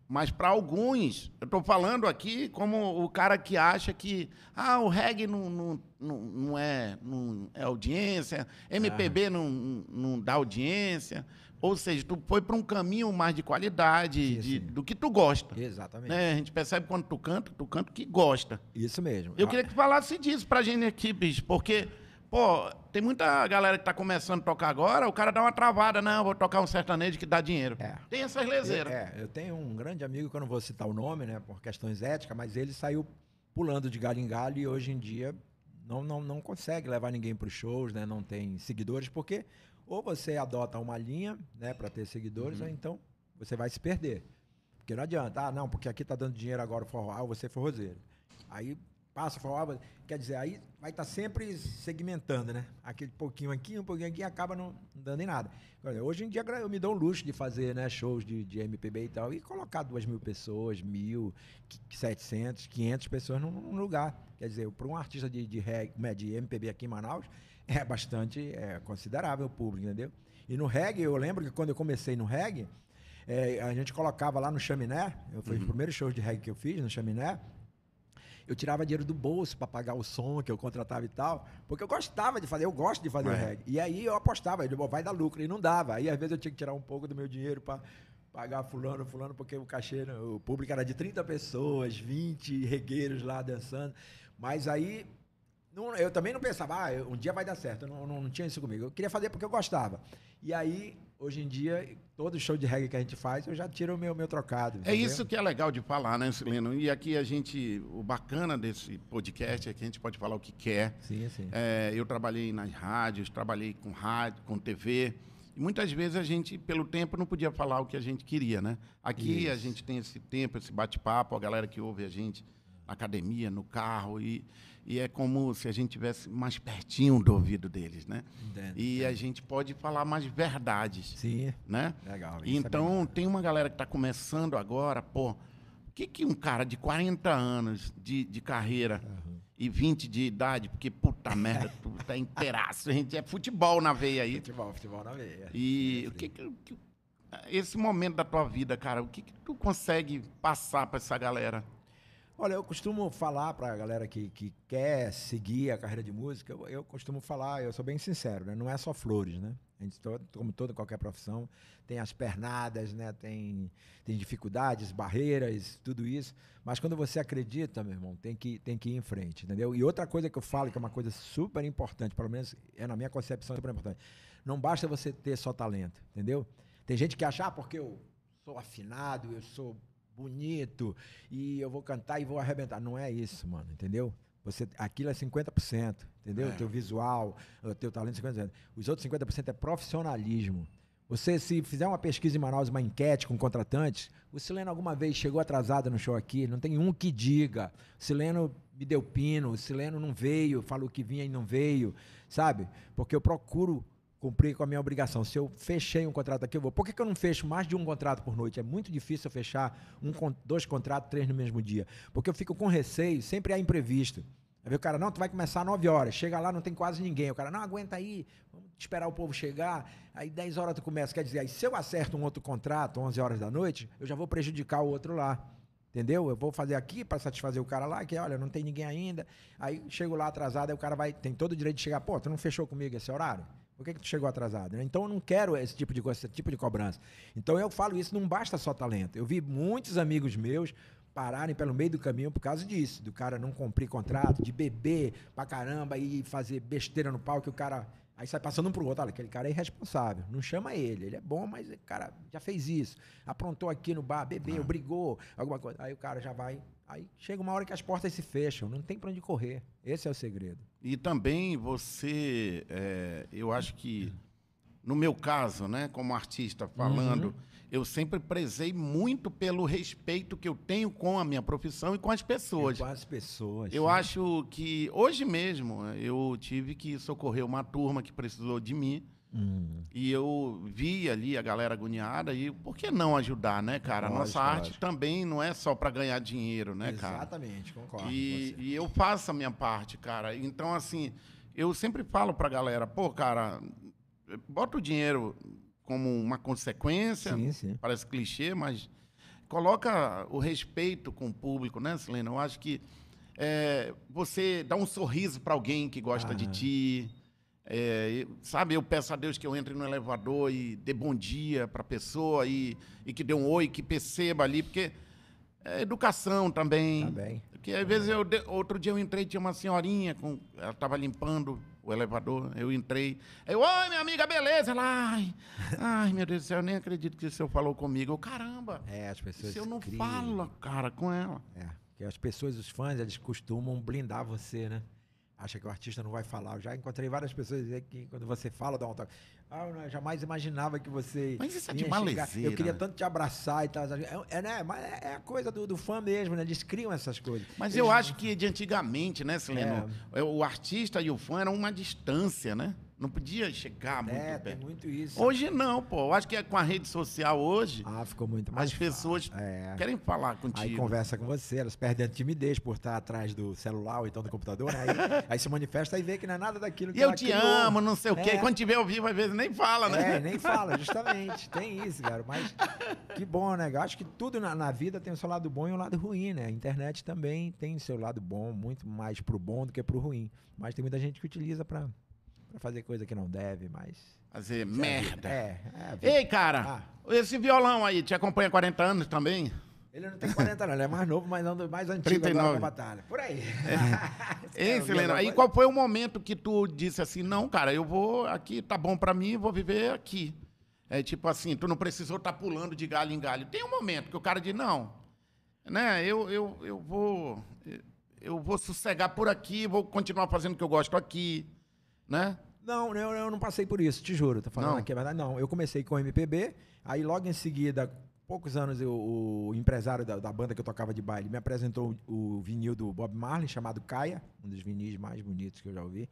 Mas para alguns, eu estou falando aqui como o cara que acha que ah, o reggae não, não, não, não é, não é audiência, MPB não, não dá audiência. Ou seja, tu foi para um caminho mais de qualidade, Sim, de- sim. do que tu gosta. Exatamente. Né? A gente percebe quando tu canta, tu canta que gosta. Isso mesmo. Eu queria que tu falasse disso pra gente aqui, bicho, porque, pô, tem muita galera que tá começando a tocar agora, o cara dá uma travada, não, vou tocar um sertanejo que dá dinheiro. É. Tem essas Eu, leseiras. é, eu tenho um grande amigo, que eu não vou citar o nome, né, por questões éticas, mas ele saiu pulando de galho em galho e hoje em dia não, não, não consegue levar ninguém para os shows, né, não tem seguidores, porque ou você adota uma linha, né, para ter seguidores, Uhum. ou então você vai se perder. Porque não adianta, ah, não, porque aqui tá dando dinheiro agora o forró, ah, você é forrozeiro. Aí passa forró, quer dizer, aí vai estar sempre segmentando, né? Aquele pouquinho aqui, um pouquinho aqui, acaba não dando em nada. Hoje em dia eu me dou o luxo de fazer né, shows de, de MPB e tal, e colocar duas mil pessoas, mil, qui- 700, 500 pessoas num, num lugar. Quer dizer, para um artista de, de, reggae, né, de MPB aqui em Manaus, é bastante é, considerável o público, entendeu? E no reggae, eu lembro que quando eu comecei no reggae, é, a gente colocava lá no chaminé, eu foi o primeiro show de reggae que eu fiz no chaminé, eu tirava dinheiro do bolso para pagar o som que eu contratava e tal, porque eu gostava de fazer, eu gosto de fazer É. o reggae. E aí eu apostava, eu vai dar lucro, e não dava. Aí às vezes eu tinha que tirar um pouco do meu dinheiro para pagar fulano, fulano, porque o cachê, né, o público era de 30 pessoas, 20 regueiros lá dançando. Mas aí não- eu também não pensava, ah, um dia vai dar certo. Eu não, não, não tinha isso comigo. Eu queria fazer porque eu gostava. E aí, hoje em dia, todo show de reggae que a gente faz, eu já tiro o meu, meu trocado. É entendeu? isso que é legal de falar, né, Sileno? E aqui a gente, o bacana desse podcast é que a gente pode falar o que quer. Sim, sim. É, eu trabalhei nas rádios, trabalhei com rádio, com TV. E muitas vezes a gente, pelo tempo, não podia falar o que a gente queria, né? Aqui a Isso. gente tem esse tempo, esse bate-papo, a galera que ouve a gente na academia, no carro, e, e é como se a gente tivesse mais pertinho do ouvido deles, né? Entendo, E a gente pode falar mais verdades, Sim, né? legal. É então, tem uma galera que está começando agora, pô, o que, que um cara de 40 anos de, de carreira e 20 de idade, porque puta (laughs) merda, tu tá inteiraço, a gente é futebol na veia aí. Futebol, futebol na veia. E o que que, que- esse momento da tua vida, cara, o que que tu consegue passar para essa galera? Olha, eu costumo falar pra galera que, que quer seguir a carreira de música, eu, eu costumo falar, eu sou bem sincero, né? Não é só flores, né? A gente, como toda qualquer profissão, tem as pernadas, né? Tem, tem dificuldades, barreiras, tudo isso. Mas quando você acredita, meu irmão, tem que, tem que ir em frente, entendeu? E outra coisa que eu falo, que é uma coisa super importante, pelo menos é na minha concepção super importante. Não basta você ter só talento, entendeu? Tem gente que acha, ah, porque eu sou afinado, eu sou bonito e eu vou cantar e vou arrebentar. Não é isso, mano, entendeu? Você, aquilo é 50%, entendeu? O teu visual, o teu talento é 50%. Os outros 50% é profissionalismo. Você, se fizer uma pesquisa em Manaus, uma enquete com contratantes, o Sileno alguma vez chegou atrasado no show aqui, não tem um que diga. O Sileno me deu pino, o Sileno não veio, falou que vinha e não veio, sabe? Porque eu procuro cumprir com a minha obrigação. Se eu fechei um contrato aqui, eu vou. Por que, que eu não fecho mais de um contrato por noite? É muito difícil eu fechar um, dois contratos, três no mesmo dia. Porque eu fico com receio, sempre há imprevisto. Aí o cara, não, tu vai começar às 9 horas. Chega lá, não tem quase ninguém. O cara, não, aguenta aí, vamos esperar o povo chegar. Aí 10 horas tu começa. Quer dizer, aí se eu acerto um outro contrato, 11 horas da noite, eu já vou prejudicar o outro lá. Entendeu? Eu vou fazer aqui para satisfazer o cara lá, que olha, não tem ninguém ainda. Aí chego lá atrasado, aí o cara vai, tem todo o direito de chegar, pô, tu não fechou comigo esse horário? Por que, que tu chegou atrasado? né? Então eu não quero esse tipo de esse tipo de cobrança. Então eu falo isso, não basta só talento. Eu vi muitos amigos meus pararem pelo meio do caminho por causa disso, do cara não cumprir contrato, de beber pra caramba e fazer besteira no palco, que o cara aí sai passando um pro outro, olha, aquele cara é irresponsável, não chama ele, ele é bom, mas o cara já fez isso, aprontou aqui no bar, bebeu, brigou, alguma coisa, aí o cara já vai, aí chega uma hora que as portas se fecham, não tem pra onde correr, esse é o segredo. E também você, é, eu acho que, no meu caso, né, como artista falando, Uhum. Eu sempre prezei muito pelo respeito que eu tenho com a minha profissão e com as pessoas. Com as pessoas. Eu sim. acho que hoje mesmo eu tive que socorrer uma turma que precisou de mim Hum, e eu vi ali a galera agoniada e por que não ajudar, né, cara? a nossa Lógico, arte lógico. também não é só para ganhar dinheiro, né, cara? Exatamente, concordo. E, e eu faço a minha parte, cara. Então, assim, eu sempre falo pra galera, pô, cara, bota o dinheiro como uma consequência, Sim, sim. parece clichê, mas coloca o respeito com o público, né, Selena? Eu acho que é, você dá um sorriso pra alguém que gosta de Aham. ti. é, eu- sabe, eu peço a Deus que eu entre no elevador e dê bom dia pra pessoa e, e que dê um oi, que perceba ali, porque é educação também. Tá bem. Porque às vezes eu, de- outro dia eu entrei, tinha uma senhorinha, com, ela estava limpando o elevador, eu entrei. Eu, oi, minha amiga, beleza? Ela, ai, ai, meu Deus do céu, eu nem acredito que o senhor falou comigo. Eu, caramba, É, as pessoas se eu não criam- falo, cara, com ela. É, que as pessoas, os fãs, eles costumam blindar você, né? Acha que o artista não vai falar. Eu já encontrei várias pessoas que quando você fala, dá um toque. Ah, eu jamais imaginava que você. Mas isso é de malezeira, Eu queria né? tanto te abraçar e tal. É, é, né? Mas é é a coisa do, do fã mesmo, né? Eles criam essas coisas. Mas Eles eu acho que de antigamente, né, Sileno? É. O artista e o fã eram uma distância, né? Não podia chegar muito É, tem perto. muito isso. Hoje não, pô. Eu acho que é com a rede social hoje, Ah, ficou muito mais as pessoas. É. querem falar Aí contigo. conversa com você, elas perdem a timidez por estar atrás do celular ou então do computador? Aí, (laughs) aí se manifesta e vê que não é nada daquilo que E eu te criou. amo, não sei o quê. É. Quando tiver ao vivo, às vezes nem fala, né? É, nem fala, justamente. Tem isso, cara. Mas que bom, né? Eu acho que tudo na, na vida tem o seu lado bom e o lado ruim, né? A internet também tem o seu lado bom, muito mais pro bom do que pro ruim. Mas tem muita gente que utiliza pra, pra fazer coisa que não deve, mas. Fazer merda. É, é. Ei, cara, esse violão aí te acompanha há 40 anos também? Ele não tem 40 não, ele é mais novo, mas ando- mais antigo 39. agora da batalha. Por aí. Ei, É, (laughs) Sileno, aí agora- qual foi o momento que tu disse assim, não, cara, eu vou aqui, tá bom pra mim, vou viver aqui. É tipo assim, tu não precisou estar pulando de galho em galho. Tem um momento que o cara diz, não, né, eu, eu, eu vou eu vou sossegar por aqui, vou continuar fazendo o que eu gosto aqui, né? Não, eu, eu não passei por isso, te juro. Tô falando Não? aqui a verdade. Não, eu comecei com o MPB, aí logo em seguida, poucos anos, eu- o empresário da, da banda que eu tocava de baile me apresentou o, o vinil do Bob Marley, chamado Caia, um dos vinis mais bonitos que eu já ouvi.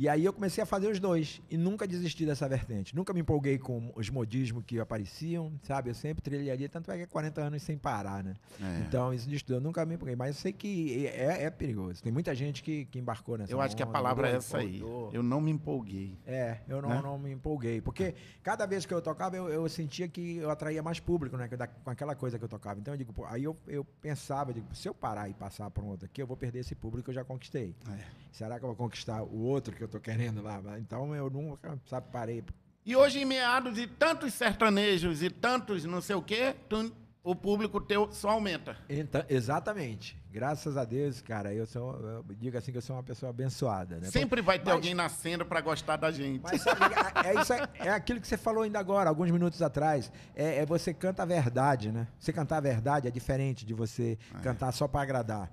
E aí eu comecei a fazer os dois e nunca desisti dessa vertente. Nunca me empolguei com os modismos que apareciam, sabe? Eu sempre trilharia, tanto é que é 40 anos sem parar, né? É. Então, isso de estudo, eu nunca me empolguei. Mas eu sei que é, é perigoso. Tem muita gente que, que embarcou nessa Eu acho que a onda, palavra é mudou, essa aí. Eu não me empolguei. É, eu não, Né? não me empolguei. Porque cada vez que eu tocava, eu, eu sentia que eu atraía mais público, né? da- Com aquela coisa que eu tocava. Então eu digo, pô, aí eu, eu pensava, eu digo, se eu parar e passar para um outro aqui, eu vou perder esse público que eu já conquistei. É. Será que eu vou conquistar o outro que eu tô querendo lá? Então eu nunca, sabe, parei. E hoje, em meados de tantos sertanejos e tantos não sei o quê, tu- o público teu só aumenta. Então, exatamente. Graças a Deus, cara, eu sou, eu digo assim que eu sou uma pessoa abençoada, né? Sempre vai ter Mas- alguém nascendo pra gostar da gente. Mas sabe, é, é isso, é, é aquilo que você falou ainda agora, alguns minutos atrás. É, é você canta a verdade, né? Você cantar a verdade é diferente de você cantar só para agradar.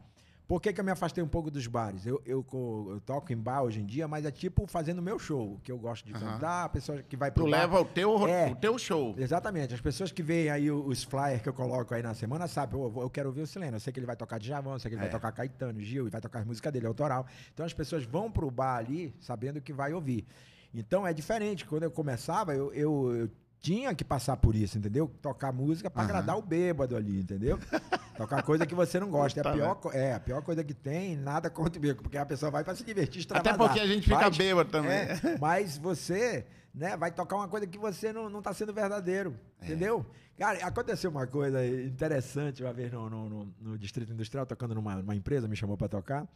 Por que, que eu me afastei um pouco dos bares? Eu, eu, eu toco em bar hoje em dia, mas é tipo fazendo o meu show, que eu gosto de Aham. cantar, a pessoa que vai Tu pro bar- leva o teu, É. o teu show. Exatamente. As pessoas que veem aí os flyers que eu coloco aí na semana sabem, "Pô, eu quero ouvir o Sileno. Eu sei que ele vai tocar Djavan, eu sei que ele É. vai tocar Caetano, Gil, e vai tocar as músicas dele, autoral. Então as pessoas vão pro bar ali sabendo que vai ouvir. Então é diferente. Quando eu começava, eu, eu- eu tinha que passar por isso, entendeu? Tocar música pra Aham. agradar o bêbado ali, entendeu? Tocar coisa que você não gosta. É a, pior, né? é a pior coisa que tem, nada contra o bêbado, porque a pessoa vai pra se divertir, Até extravasar. porque a gente fica Mas- bêbado também. é, mas você, né, vai tocar uma coisa que você não, não tá sendo verdadeiro. É. Entendeu? Cara, aconteceu uma coisa interessante uma vez no, no, no- no Distrito Industrial, tocando numa, numa empresa, me chamou pra tocar.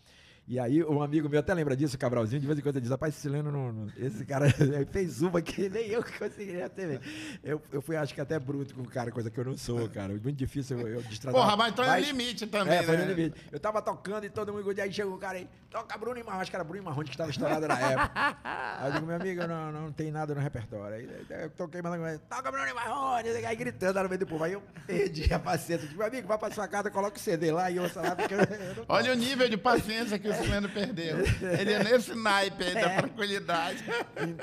E aí, um amigo meu até lembra disso, o Cabralzinho, de vez em quando ele diz, rapaz, Sileno, não, não- esse cara (laughs) fez uma que nem eu que conseguiria ter. Eu, eu fui, acho que até bruto com o cara, coisa que eu não sou, cara. Muito difícil eu, eu destratar. Porra, mas é no limite também, É, foi né? no limite. Eu tava tocando e todo mundo, aí chegou o cara aí, toca Bruno e Marrone, acho que era Bruno e Marrone que estava estourado na época. Aí eu digo, meu amigo, não, não tem nada no repertório. Aí eu toquei, mas toca Bruno e Marrone, aí gritando lá no meio do povo. Aí eu perdi a paciência. Digo, meu amigo, vai pra sua casa, coloca o CD lá e ouça lá, porque eu, eu Olha o nível de paciência que o Sileno perdeu. Ele é nesse naipe aí da tranquilidade.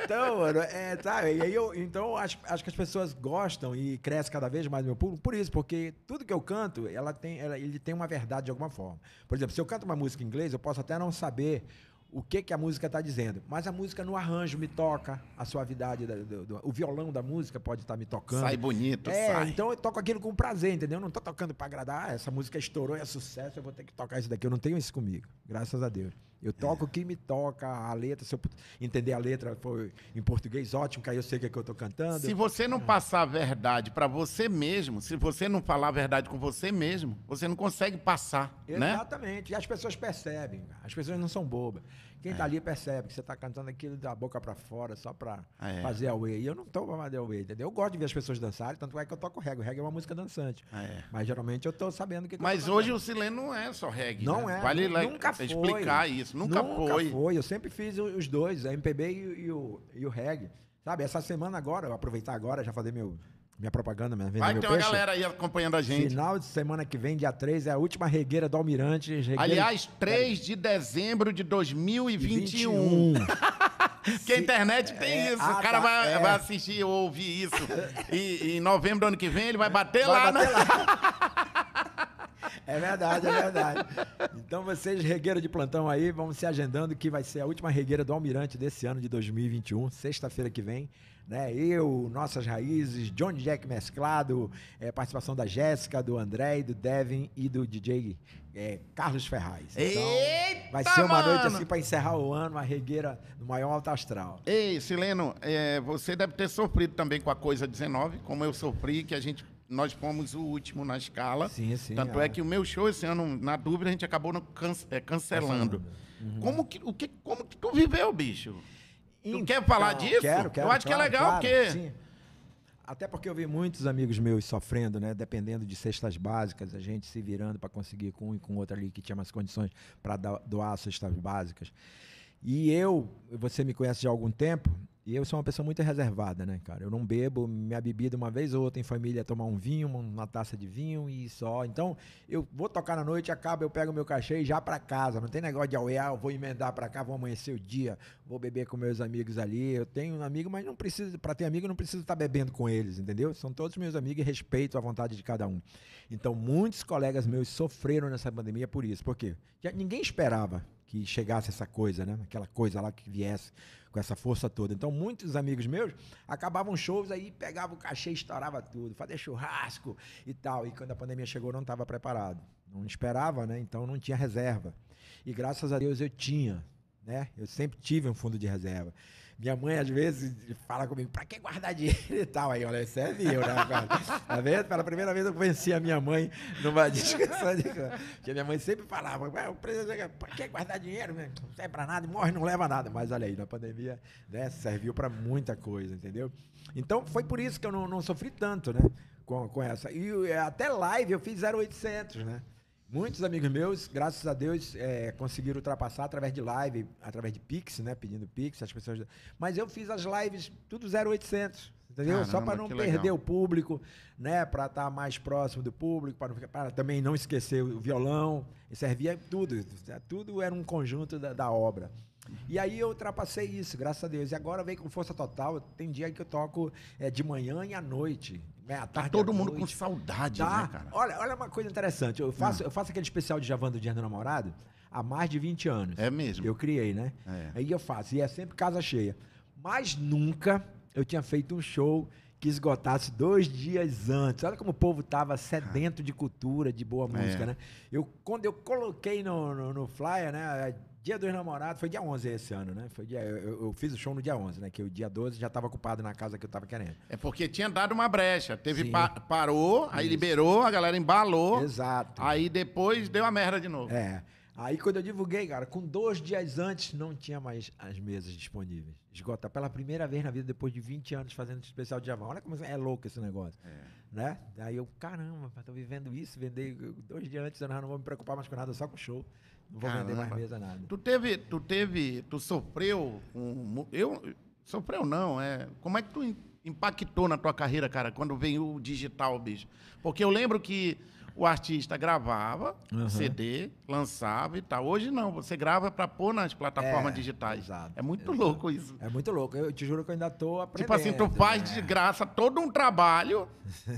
Então, mano, é, sabe? E aí eu, então, acho, acho que as pessoas gostam e cresce cada vez mais meu público por isso, porque tudo que eu canto, ela tem, ela- ele tem uma verdade de alguma forma. Por exemplo, se eu canto uma música em inglês, eu posso até não saber o que, que a música está dizendo, mas a música no arranjo me toca, a suavidade, da- do, do- o violão da música pode estar me tocando. Sai bonito, É, sai. então eu toco aquilo com prazer, entendeu? Eu não tô tocando pra agradar, ah, essa música estourou, é sucesso, eu vou ter que tocar isso daqui. Eu não tenho isso comigo, graças a Deus. Eu toco o que me toca, a letra, se eu entender a letra foi em português, ótimo, que aí eu sei o que, é que eu tô cantando. Se você não passar a verdade pra você mesmo, se você não falar a verdade com você mesmo, você não consegue passar, né? Exatamente. E as pessoas percebem, as pessoas não são bobas. Quem tá ali percebe que você tá cantando aquilo da boca pra fora só pra É. fazer a way. E eu não tô pra fazer a way, entendeu? Eu gosto de ver as pessoas dançarem, tanto é que eu toco reggae. O reggae é uma música dançante. É. Mas geralmente eu tô sabendo que, Mas hoje o Sileno não é só reggae. Não né? é. Vale nunca foi. explicar isso. Nunca, foi. Eu sempre fiz os dois, a MPB e, o- e o, e o reggae. Sabe, essa semana agora, eu aproveitar agora, já fazer meu minha propaganda, minha venda Vai ter uma peixe. galera aí acompanhando a gente. Final de semana que vem, dia 3, é a última regueira do Almirante. regueira- Aliás, 3 de dezembro de 2021. 21. (laughs) Que a internet tem É, isso. ah, o cara tá, vai, é. vai assistir ou ouvir isso. E, e em novembro do ano que vem ele vai bater Vai lá. bater na- lá. (laughs) É verdade, é verdade. Então vocês, regueiro de plantão aí, vão se agendando que vai ser a última regueira do Almirante desse ano de 2021, sexta-feira que vem. Né? Eu, Nossas Raízes, Johnny Jack Mesclado, é, participação da Jéssica, do André, do Devin e do DJ é, Carlos Ferraz. Então, Eita, vai ser uma noite mano! assim para encerrar o ano, uma regueira no maior alto astral. Ei, Sileno, é, você deve ter sofrido também com a coisa 19, como eu sofri, que a gente. Nós fomos o último na escala. Sim, sim, Tanto ah. é que o meu show esse ano, na dúvida, a gente acabou can- é, cancelando. Uhum. Como, que, o que, como que tu viveu, bicho? Tu Então, quer falar disso? Quero, quero. Eu acho que é claro, legal, claro, porque. Sim. Até porque eu vi muitos amigos meus sofrendo, né? Dependendo de cestas básicas, a gente se virando para conseguir com um e com outro ali que tinha mais condições para doar cestas básicas. E eu, você me conhece já há algum tempo, e eu sou uma pessoa muito reservada, né, cara? Eu não bebo minha bebida uma vez ou outra em família, tomar um vinho, uma taça de vinho e só. Então, eu vou tocar na noite, acaba, eu pego meu cachê e já pra casa. Não tem negócio de auê, ah, eu vou emendar pra cá, vou amanhecer o dia, vou beber com meus amigos ali. Eu tenho um amigo, mas não preciso, pra ter amigo, não preciso estar bebendo com eles, entendeu? São todos meus amigos e respeito a vontade de cada um. Então, muitos colegas meus sofreram nessa pandemia por isso. Por quê? Já ninguém esperava que chegasse essa coisa, né? Aquela coisa lá que viesse com essa força toda. Então, muitos amigos meus acabavam shows aí, pegavam o cachê, estourava tudo, fazia churrasco e tal. E quando a pandemia chegou, não estava preparado. Não esperava, né? Então, não tinha reserva. E graças a Deus eu tinha, né? Eu sempre tive um fundo de reserva. Minha mãe, às vezes, fala comigo, pra que guardar dinheiro e tal? Aí, olha, isso é meu, né? Tá vendo? Pela primeira vez eu conheci a minha mãe numa (laughs) discussão de... Porque minha mãe sempre falava, "Ué, o presidente, pra que guardar dinheiro? Não serve pra nada, morre, não leva nada. Mas olha aí, na pandemia, né, serviu pra muita coisa, entendeu? Então, foi por isso que eu não, não sofri tanto, né? Com, com essa. E eh, até live eu fiz 0800, né? Muitos amigos meus, graças a Deus, é, conseguiram ultrapassar através de live, através de Pix, né? Pedindo Pix, as pessoas. Mas eu fiz as lives tudo 0800, entendeu? Só Caramba, para não perder legal. o público, né? Para estar mais próximo do público, para também não esquecer o violão. E servia tudo. Tudo era um conjunto da, da obra. E aí eu ultrapassei isso, graças a Deus. E agora veio com força total. Tem dia que eu toco é, de manhã e à noite. À Tá tarde, todo mundo noite. com saudade, Tá. né, cara? Olha, olha uma coisa interessante. Eu Hum. faço, eu faço aquele especial de Javan do Dia do Namorado há mais de 20 anos. É mesmo? Eu criei, né? É. Aí eu faço. E é sempre casa cheia. Mas nunca eu tinha feito um show que esgotasse dois dias antes. Olha como o povo tava sedento de cultura, de boa música, É. né? Eu, quando eu coloquei no, no, no flyer, né? Dia dos namorados, foi dia 11 esse ano, né? Foi dia, eu, eu- fiz o show no dia 11, né? Que o dia 12 já estava ocupado na casa que eu tava querendo. É porque tinha dado uma brecha. Teve pa- parou, aí liberou, a galera embalou. Exato. Aí depois deu a merda de novo. É. Aí quando eu divulguei, cara, com dois dias antes não tinha mais as mesas disponíveis. Esgota pela primeira vez na vida, depois de 20 anos fazendo especial de Javan. Olha como é louco esse negócio. Né? Aí eu, caramba, tô vivendo isso, vender dois dias antes, eu não vou me preocupar mais com nada, só com show. Não vou vender mais Caramba. mesa, nada. Tu teve, tu teve, tu sofreu com, eu sofreu não, é, como é que tu im- impactou na tua carreira, cara, quando veio o digital, bicho? Porque eu lembro que o artista gravava Aham. CD, lançava e tal. Hoje não, você grava pra pôr nas plataformas É, digitais. exato, é muito exato. louco isso. É muito louco. Eu te juro que eu ainda tô aprendendo. Tipo assim, tu faz né? de graça todo um trabalho,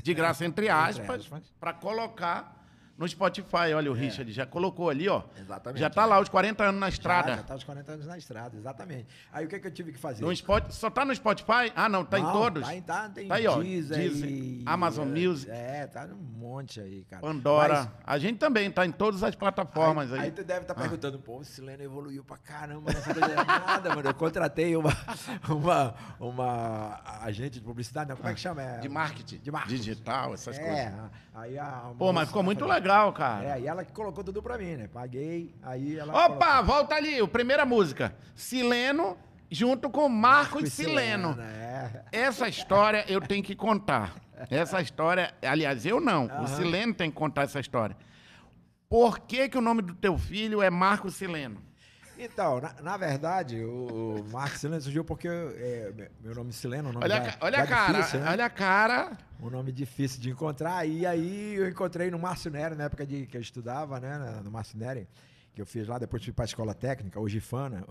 de graça entre (laughs) aspas, pra colocar no Spotify. Olha, o Richard já colocou ali, ó. É. Exatamente. Já tá lá, os 40 anos na Já, estrada. já tá os 40 anos na estrada, exatamente. Aí o que, que eu tive que fazer? No Spot, só tá no Spotify? Ah, não, tá em Não, todos. Tá, em- tá, tem Tá aí, ó, Deezer, Deezer, Amazon é, Music. É, tá num monte aí, cara. Pandora. Mas- A gente também tá em todas as plataformas aí. Aí tu deve estar perguntando, pô, o Sileno evoluiu pra caramba nessa coisa. Nada, mano. Eu contratei uma, (laughs) uma, uma agente de publicidade, não, como é que chama? É, De marketing, De marketing. digital, essas É, coisas. aí a... Pô, mas ficou muito legal, cara. É, aí ela que colocou tudo pra mim, né? Paguei, aí ela... Opa, volta ali, o primeira música. Sileno junto com Marcos colocou... Sileno. É. Essa história eu tenho que contar. Essa história, aliás, eu não. O Aham. Sileno tem que contar essa história. Por que, que o nome do teu filho é Marcos Sileno? Então, na, na verdade, o, o Marco Sileno surgiu porque é, meu nome é Sileno, o nome Olha, já- olha já a cara, difícil, né? olha a cara. Um nome difícil de encontrar. E aí eu encontrei no Márcio Neri, na época de, que eu estudava, né? No Márcio Neri, que eu fiz lá, depois fui para a escola técnica, hoje Fana.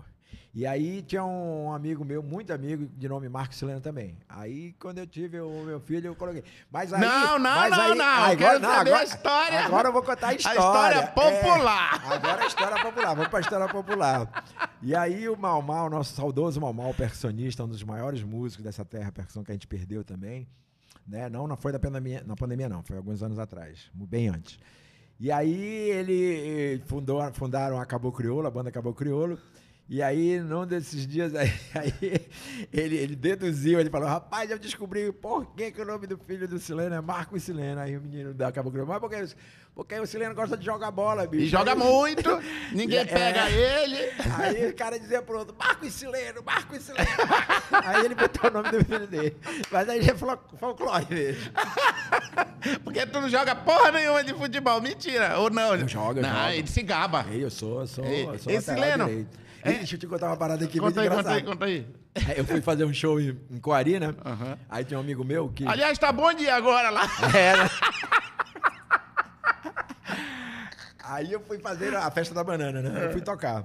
E aí tinha um amigo meu, muito amigo, de nome Marcos Sileno também. Aí, quando eu tive o meu filho, eu coloquei. Mas aí, Não, não, mas não, aí- não, eu quero saber a história. Agora eu vou contar a história. história popular. É, agora a história popular, vamos para a história popular. E aí o Mal Mal, nosso saudoso Mal Mal, percussionista, um dos maiores músicos dessa terra, percussão que a gente perdeu também né? Não, não foi da pandemia, na pandemia não, foi alguns anos atrás, bem antes. E aí ele eh, fundou, fundaram a Cabo Crioulo, a banda Cabo Crioulo. E aí, num desses dias, (laughs) aí, aí ele, ele deduziu, ele falou, rapaz, eu descobri por que, que o nome do filho do Sileno é Marcos Sileno. Aí o menino da Cabo Crioulo, mas por que, porque o Sileno gosta de jogar bola, bicho. E joga Aí- muito, (laughs) ninguém É. pega ele. Aí o cara dizia pro outro, Marcos Sileno, Marcos Sileno. aí ele botou o nome do filho dele. Mas aí já é fol- folclore mesmo. (laughs) Porque tu não joga porra nenhuma de futebol. Mentira. Ou não? Jogo, eu Não, ele se gaba. Ei, eu sou, eu sou, Ei, eu sou esse lateral Leno, direito. É- Deixa eu te contar uma parada aqui Conta muito aí, conta aí, conta aí. Eu fui fazer um show em, em Coari, né? Aham. Aí tinha um amigo meu que... Aliás, tá bom dia agora lá. (laughs) É, né? Aí eu fui fazer a festa da banana, né? Eu fui tocar.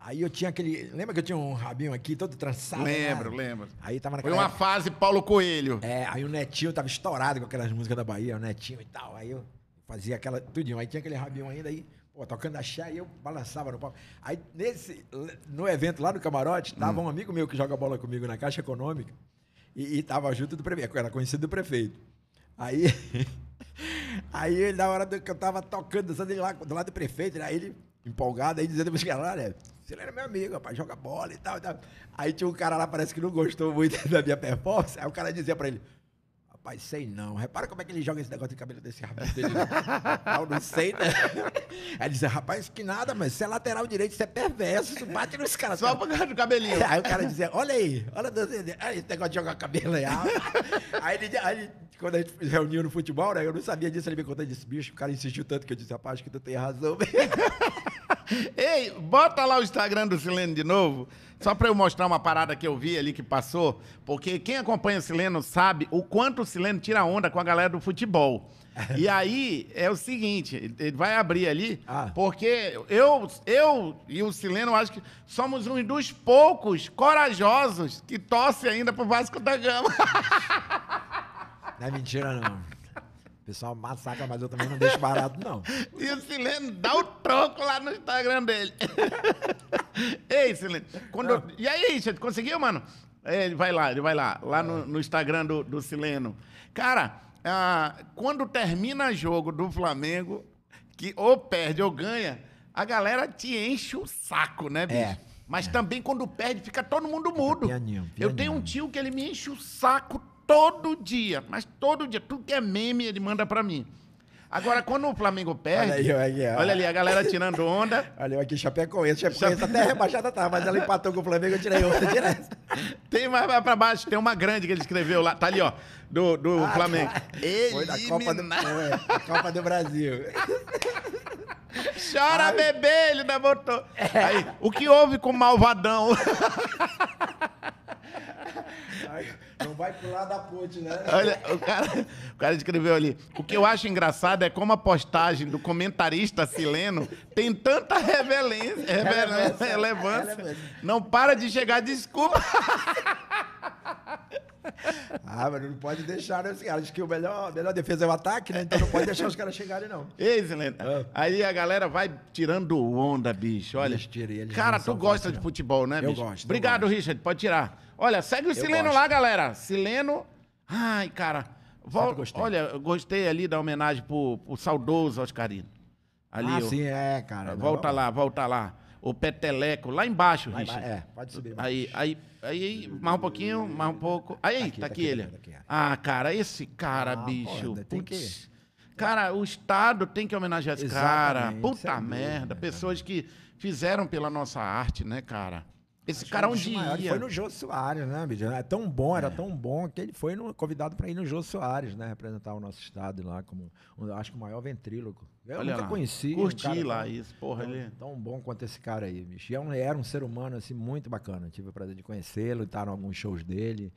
Aí eu tinha aquele... Lembra que eu tinha um rabinho aqui todo trançado? Lembro, né? lembro. Aí tava Foi naquela uma época- fase Paulo Coelho. É, aí o Netinho tava estourado com aquelas músicas da Bahia, o Netinho e tal. Aí eu fazia aquela, tudinho. Aí tinha aquele rabinho ainda aí, pô, tocando axé, aí eu balançava no palco. Aí nesse, no evento lá no camarote, tava um amigo meu que joga bola comigo na Caixa Econômica e, e tava junto do prefeito, era conhecido do prefeito. Aí, (laughs) aí ele, na hora do, que eu tava tocando, dançando ele lá do lado do prefeito, aí ele empolgado, aí dizendo pros caras, olha, você era meu amigo, rapaz, joga bola e tal, e tal. Aí tinha um cara lá, parece que não gostou muito (laughs) da minha performance, aí o cara dizia pra ele, Rapaz, sei não. Repara como é que ele joga esse negócio de cabelo desse rabinho dele. Eu não sei, né? (laughs) Aí ele dizia, rapaz, que nada, mas você é lateral direito, você é perverso, tu bate nos caras. Só por causa do cabelinho. Aí o cara dizia, olha aí, olha esse negócio de jogar cabelo aí. Aí, ele, aí quando a gente reuniu no futebol, né? Eu não sabia disso, ele me contou disse, bicho, o cara insistiu tanto que eu disse, rapaz, acho que tu tem razão. (laughs) (laughs) Ei, bota lá o Instagram do Sileno de novo, só pra eu mostrar uma parada que eu vi ali que passou, porque quem acompanha o Sileno sabe o quanto o Sileno tira onda com a galera do futebol. E (laughs) aí é o seguinte, ele vai abrir ali, Ah. porque eu, eu e o Sileno acho que somos um dos poucos corajosos que torce ainda pro Vasco da Gama. (laughs) Não é mentira, não. O pessoal massacra, mas eu também não deixo barato, não. (laughs) E o Sileno dá o troco lá no Instagram dele. (laughs) Ei, Sileno. Quando eu- E aí, você conseguiu, mano? É, Ele vai lá, ele vai lá, lá no, no Instagram do, do Sileno. Cara, ah, quando termina jogo do Flamengo, que ou perde ou ganha, a galera te enche o saco, né, bicho? É. Mas também quando perde, fica todo mundo mudo. pianinho, Eu tenho um pianinho. tio que ele me enche o saco todo dia, mas todo dia. Tudo que é meme, ele manda pra mim. Agora, quando o Flamengo perde. Olha aí, olha olha ali, a galera tirando onda. (laughs) Olha, eu aqui Chapecoense, Chapecoense até rebaixada tá, mas ela empatou com o Flamengo, eu tirei outra direto. (laughs) Tem mais pra baixo, tem uma grande que ele escreveu lá. Tá ali, ó. Do, do Ah, Flamengo. tá. Foi da Copa do, foi, a Copa do Brasil. (laughs) Chora, Ai. bebê, ele ainda botou. Aí, o que houve com o malvadão? Não vai pular da ponte, né? Olha, o cara, o cara escreveu ali. O que eu acho engraçado é como a postagem do comentarista Sileno tem tanta revelência, relevância. Não para de chegar desculpa. (laughs) (laughs) Ah, mas não pode deixar, né? Assim, Acho que o melhor, a melhor defesa é o ataque, né? Então não pode deixar os caras chegarem, não. (laughs) Ei, Sileno. Ah. Aí a galera vai tirando onda, bicho. Olha. Tiram, eles cara, tu gosta de futebol, né, Eu bicho? gosto, eu Obrigado, gosto. Richard. Pode tirar. Olha, segue o Sileno gosto. lá, galera. Sileno. Ai, cara. Vol- gostei. Olha, eu gostei ali da homenagem pro, pro saudoso Oscarino. Ali, ah, ó. sim, é, cara. Volta Não, lá, volta lá. O Peteleco, lá embaixo, Richard. é, pode subir. vai. Aí, aí, aí, mais um pouquinho, mais um pouco. Aí, tá aqui, Tá aqui, ele. tá aqui, tá aqui. Ah, cara, esse cara, Ah, bicho. porra, tem que- putz. Cara, o Estado tem que homenagear esse cara. Exatamente, Puta sem dúvida, merda. né? Pessoas que fizeram pela nossa arte, né, cara? Esse Acho cara que um onde dos maiores ia? Foi no Jô Soares, né, bicho? É tão bom, era tão bom que ele foi no- convidado para ir no Jô Soares, né? Representar o nosso estado lá como, um- acho que o maior ventríloco. Eu Olha nunca lá. conheci. um Curti cara lá tão- isso, porra, tão, ele... tão bom quanto esse cara aí, bicho. E é um- era um ser humano, assim, muito bacana. Tive o prazer de conhecê-lo, estar em alguns shows dele.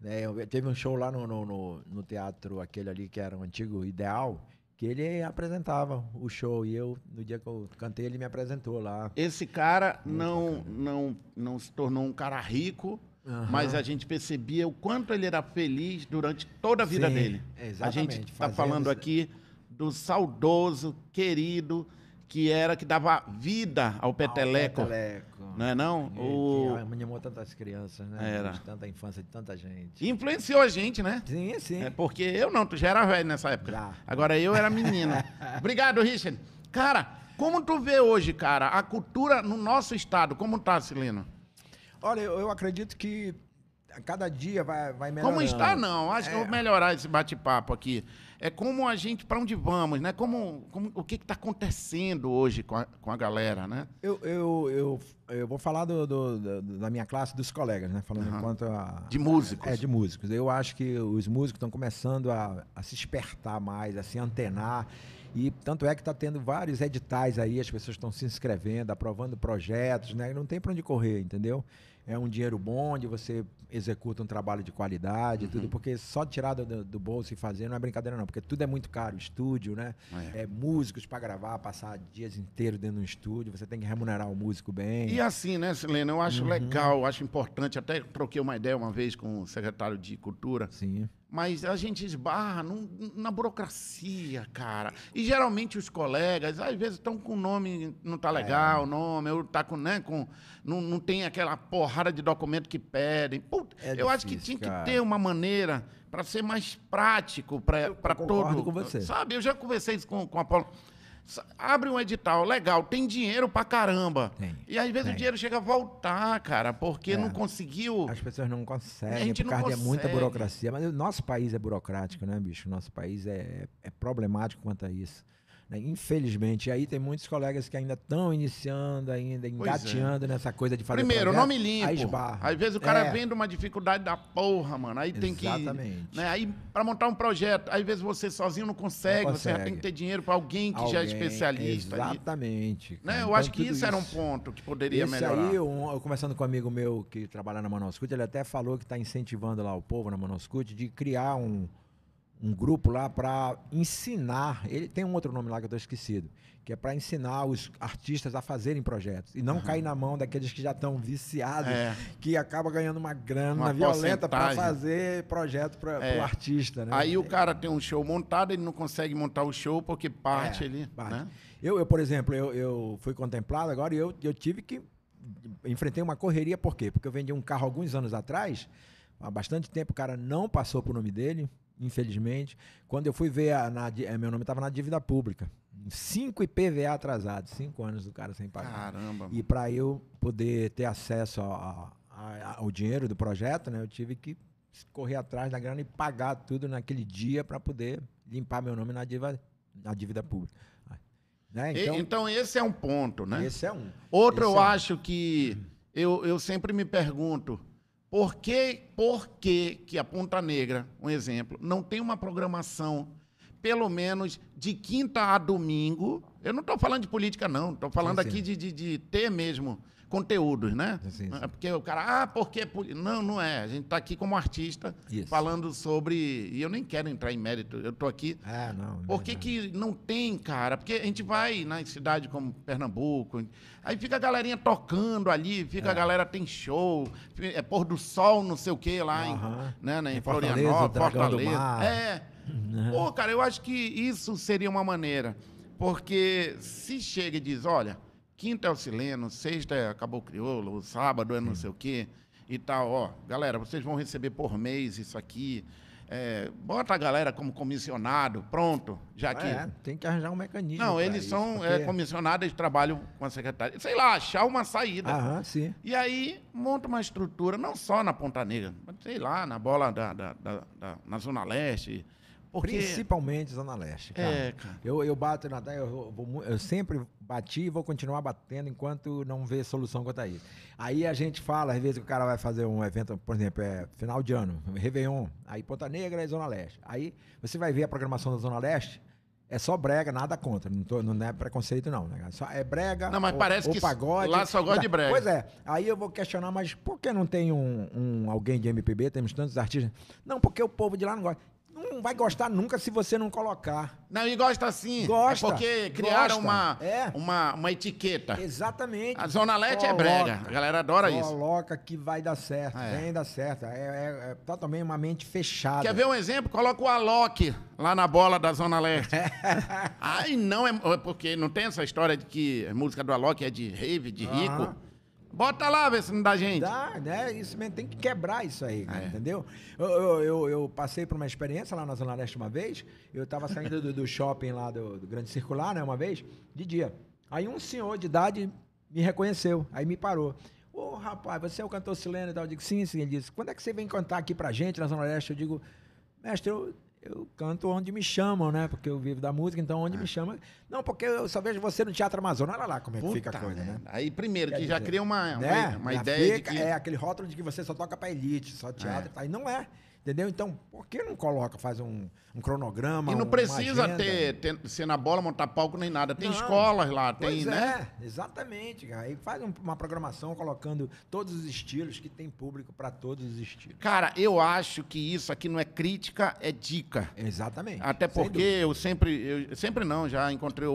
né? Eu- teve um show lá no, no, no- no teatro, aquele ali que era o antigo Ideal, que ele apresentava o show. E eu, no dia que eu cantei, ele me apresentou lá. Esse cara não, não, não se tornou um cara rico, Aham. mas a gente percebia o quanto ele era feliz durante toda a vida Sim, dele. exatamente. A gente está Fazendo falando aqui do saudoso, querido, que era que dava vida ao peteleco. Ao Peteleco. Não é não? O... que animou tantas crianças, né? Era. De Tanta infância de tanta gente. Influenciou a gente, né? Sim, sim. É porque eu não, tu já era velho nessa época. Já. Agora eu era menino. (laughs) Obrigado, Richard. Cara, como tu vê hoje, cara, a cultura no nosso estado, como tá, Sileno? Olha, eu, eu acredito que cada dia vai, vai melhorando. Como está, não. Acho que eu É. vou melhorar esse bate-papo aqui. É como a gente, para onde vamos, né? Como, como- o que está acontecendo hoje com a, com a galera, né? Eu, eu, eu, eu vou falar do, do- do- da minha classe, dos colegas, né? Falando Aham. enquanto a... De músicos. É, de músicos. Eu acho que os músicos estão começando a, a se espertar mais, a se antenar. E tanto é que está tendo vários editais aí, as pessoas estão se inscrevendo, aprovando projetos, né? Não tem para onde correr, entendeu? É um dinheiro bom, onde você executa um trabalho de qualidade, Uhum. tudo, porque só tirar do, do bolso e fazer não é brincadeira, não, porque tudo é muito caro, estúdio, né? É. É, músicos para gravar, passar dias inteiros dentro de um estúdio, você tem que remunerar o músico bem. E assim, né, Sileno? Eu Uhum. acho legal, eu acho importante. Até troquei uma ideia uma vez com o secretário de Cultura. Sim. Mas a gente esbarra num- na burocracia, cara. E geralmente os colegas, às vezes, estão com o nome, não tá legal o nome, ou tá com, né, com. Não, não tem aquela porrada de documento que pedem. Puta, É eu acho que difícil, tinha cara. que ter uma maneira para ser mais prático para Eu todo. concordo com você. Sabe, eu já conversei isso com, com a Paula. Abre um edital, legal, tem dinheiro pra caramba. Tem, E às vezes tem. o dinheiro chega a voltar, cara, porque É. não conseguiu. As pessoas não A conseguem, gente por não causa de muita consegue. burocracia. Mas o nosso país é burocrático, né, bicho? O nosso país é, é problemático quanto a isso. Né? Infelizmente. E aí tem muitos colegas que ainda estão iniciando, ainda engateando nessa coisa de fazer Primeiro, projeto, nome aí limpo. esbarra. Às vezes o cara É. vem de uma dificuldade da porra, mano. Aí tem que. Exatamente. Né, aí, pra montar um projeto, às vezes você sozinho não consegue, Não você já consegue. tem que ter dinheiro pra alguém que já é Alguém- especialista. ali. Exatamente. Né? Eu Então, acho que tudo isso, era um ponto que poderia Esse melhorar. aí, um- eu conversando com um amigo meu que trabalha na Manoscut, ele até falou que está incentivando lá o povo na Manoscut de criar um, um grupo lá para ensinar. Ele tem um outro nome lá que eu estou esquecido, que é para ensinar os artistas a fazerem projetos e não cair na mão daqueles que já estão viciados, É. que acaba ganhando uma grana Uma violenta para fazer projeto para É. o artista, né? Aí o cara tem um show montado, ele não consegue montar o show porque parte É, ali. parte. Né? Eu, eu, por exemplo, eu, eu fui contemplado agora e eu, eu tive que. Enfrentei uma correria, por quê? Porque eu vendi um carro alguns anos atrás, há bastante tempo o cara não passou por nome dele, infelizmente. Quando eu fui ver, a, na eh, meu nome estava na dívida pública. Cinco IPVA atrasados, cinco anos do cara sem pagar. Caramba. E para eu poder ter acesso a- a- ao dinheiro do projeto, né, eu tive que correr atrás da grana e pagar tudo naquele dia para poder limpar meu nome na dívida, na dívida pública. Né? E- Então, Então, esse é um ponto, né? esse é um. Outro eu é um. acho que eu, eu sempre me pergunto por que, por que, que a Ponta Negra, um exemplo, não tem uma programação, pelo menos de quinta a domingo. Eu não estou falando de política, não. Estou falando Sim, sim. aqui de, de, de ter mesmo conteúdos, né? Sim, sim. É porque o cara, ah, porque. poli-" Não, não é. A gente está aqui como artista Isso. falando sobre. E eu nem quero entrar em mérito, eu estou aqui Ah, não. por que, não. que não tem, cara? Porque a gente vai nas cidades como Pernambuco, aí fica a galerinha tocando ali, fica a galera tem show, é pôr do sol, não sei o que lá Aham. em, né, né, em, Em Fortaleza, Florianópolis, Fortaleza. Mar. É. Pô, cara, eu acho que isso seria uma maneira. Porque se chega e diz, olha, quinta é o Sileno, sexta é Acabou Crioulo, sábado é não sei o quê e tal, ó, galera, vocês vão receber por mês isso aqui. É, bota a galera como comissionado, pronto, já que. É, tem que arranjar um mecanismo. Não, eles isso, são porque- é, comissionados, eles trabalham com a secretaria. Sei lá, achar uma saída. Aham, sim. E aí monta uma estrutura, não só na Ponta Negra, mas sei lá, na bola da, da, da- da- na Zona Leste, Porque... Principalmente Zona Leste, cara. É, cara. Eu, eu bato na eu, eu, eu sempre bati e vou continuar batendo enquanto não vê solução quanto a isso. Aí a gente fala, às vezes o cara vai fazer um evento, por exemplo, é final de ano, Réveillon, aí Ponta Negra e Zona Leste. Aí você vai ver a programação da Zona Leste, é só brega, nada contra. Não, tô- não é preconceito, não. Né? Só é brega. Não, mas ou- parece ou que pagode. lá só gosta de brega. Pois é. Aí eu vou questionar, mas por que não tem um, um- alguém de MPB? Temos tantos artistas. Não, porque o povo de lá não gosta. Não vai gostar nunca se você não colocar. Não, e gosta sim. Gosta, É porque criaram gosta, uma, é. uma, uma etiqueta. Exatamente. A Zona Leste é Coloca. brega. A galera adora isso. Coloca que vai dar certo. É. Vem dar certo. É, é, é totalmente uma mente fechada. Quer ver um exemplo? Coloca o Alok lá na bola da Zona Leste. (laughs) Ai, não, é porque não tem essa história de que a música do Alok é de rave, de rico. Aham. Bota lá, vê se não dá gente. Dá, né? Isso mesmo, tem que quebrar isso aí, cara, É. entendeu? Eu, eu, eu, eu passei por uma experiência lá na Zona Leste uma vez, eu tava saindo do, do shopping lá do, do Grande Circular, né, uma vez, de dia. Aí um senhor de idade me reconheceu, aí me parou. Ô, rapaz, você é o cantor Sileno e tal? Eu digo, sim, sim. Ele disse, quando é que você vem cantar aqui pra gente na Zona Leste? Eu digo, mestre, eu, eu canto onde me chamam, né? Porque eu vivo da música, então onde me chamam. Não, porque eu só vejo você no Teatro Amazonas. Olha lá como é que fica a Puta coisa, né? Aí, primeiro, Quer que já dizer, cria uma, uma, né? uma Já ideia fica- de que... É aquele rótulo de que você só toca pra elite, só teatro. Aí não é. Entendeu? Então, por que não coloca, faz um, um cronograma? E não precisa ter, ter- ser na bola, montar palco nem nada. Tem Não. escolas lá, tem, né? é, exatamente, cara. Aí faz um- uma programação colocando todos os estilos, que tem público pra todos os estilos. Cara, eu acho que isso aqui não é crítica, é dica. Exatamente. Até porque eu sempre, eu sempre não, já encontrei o,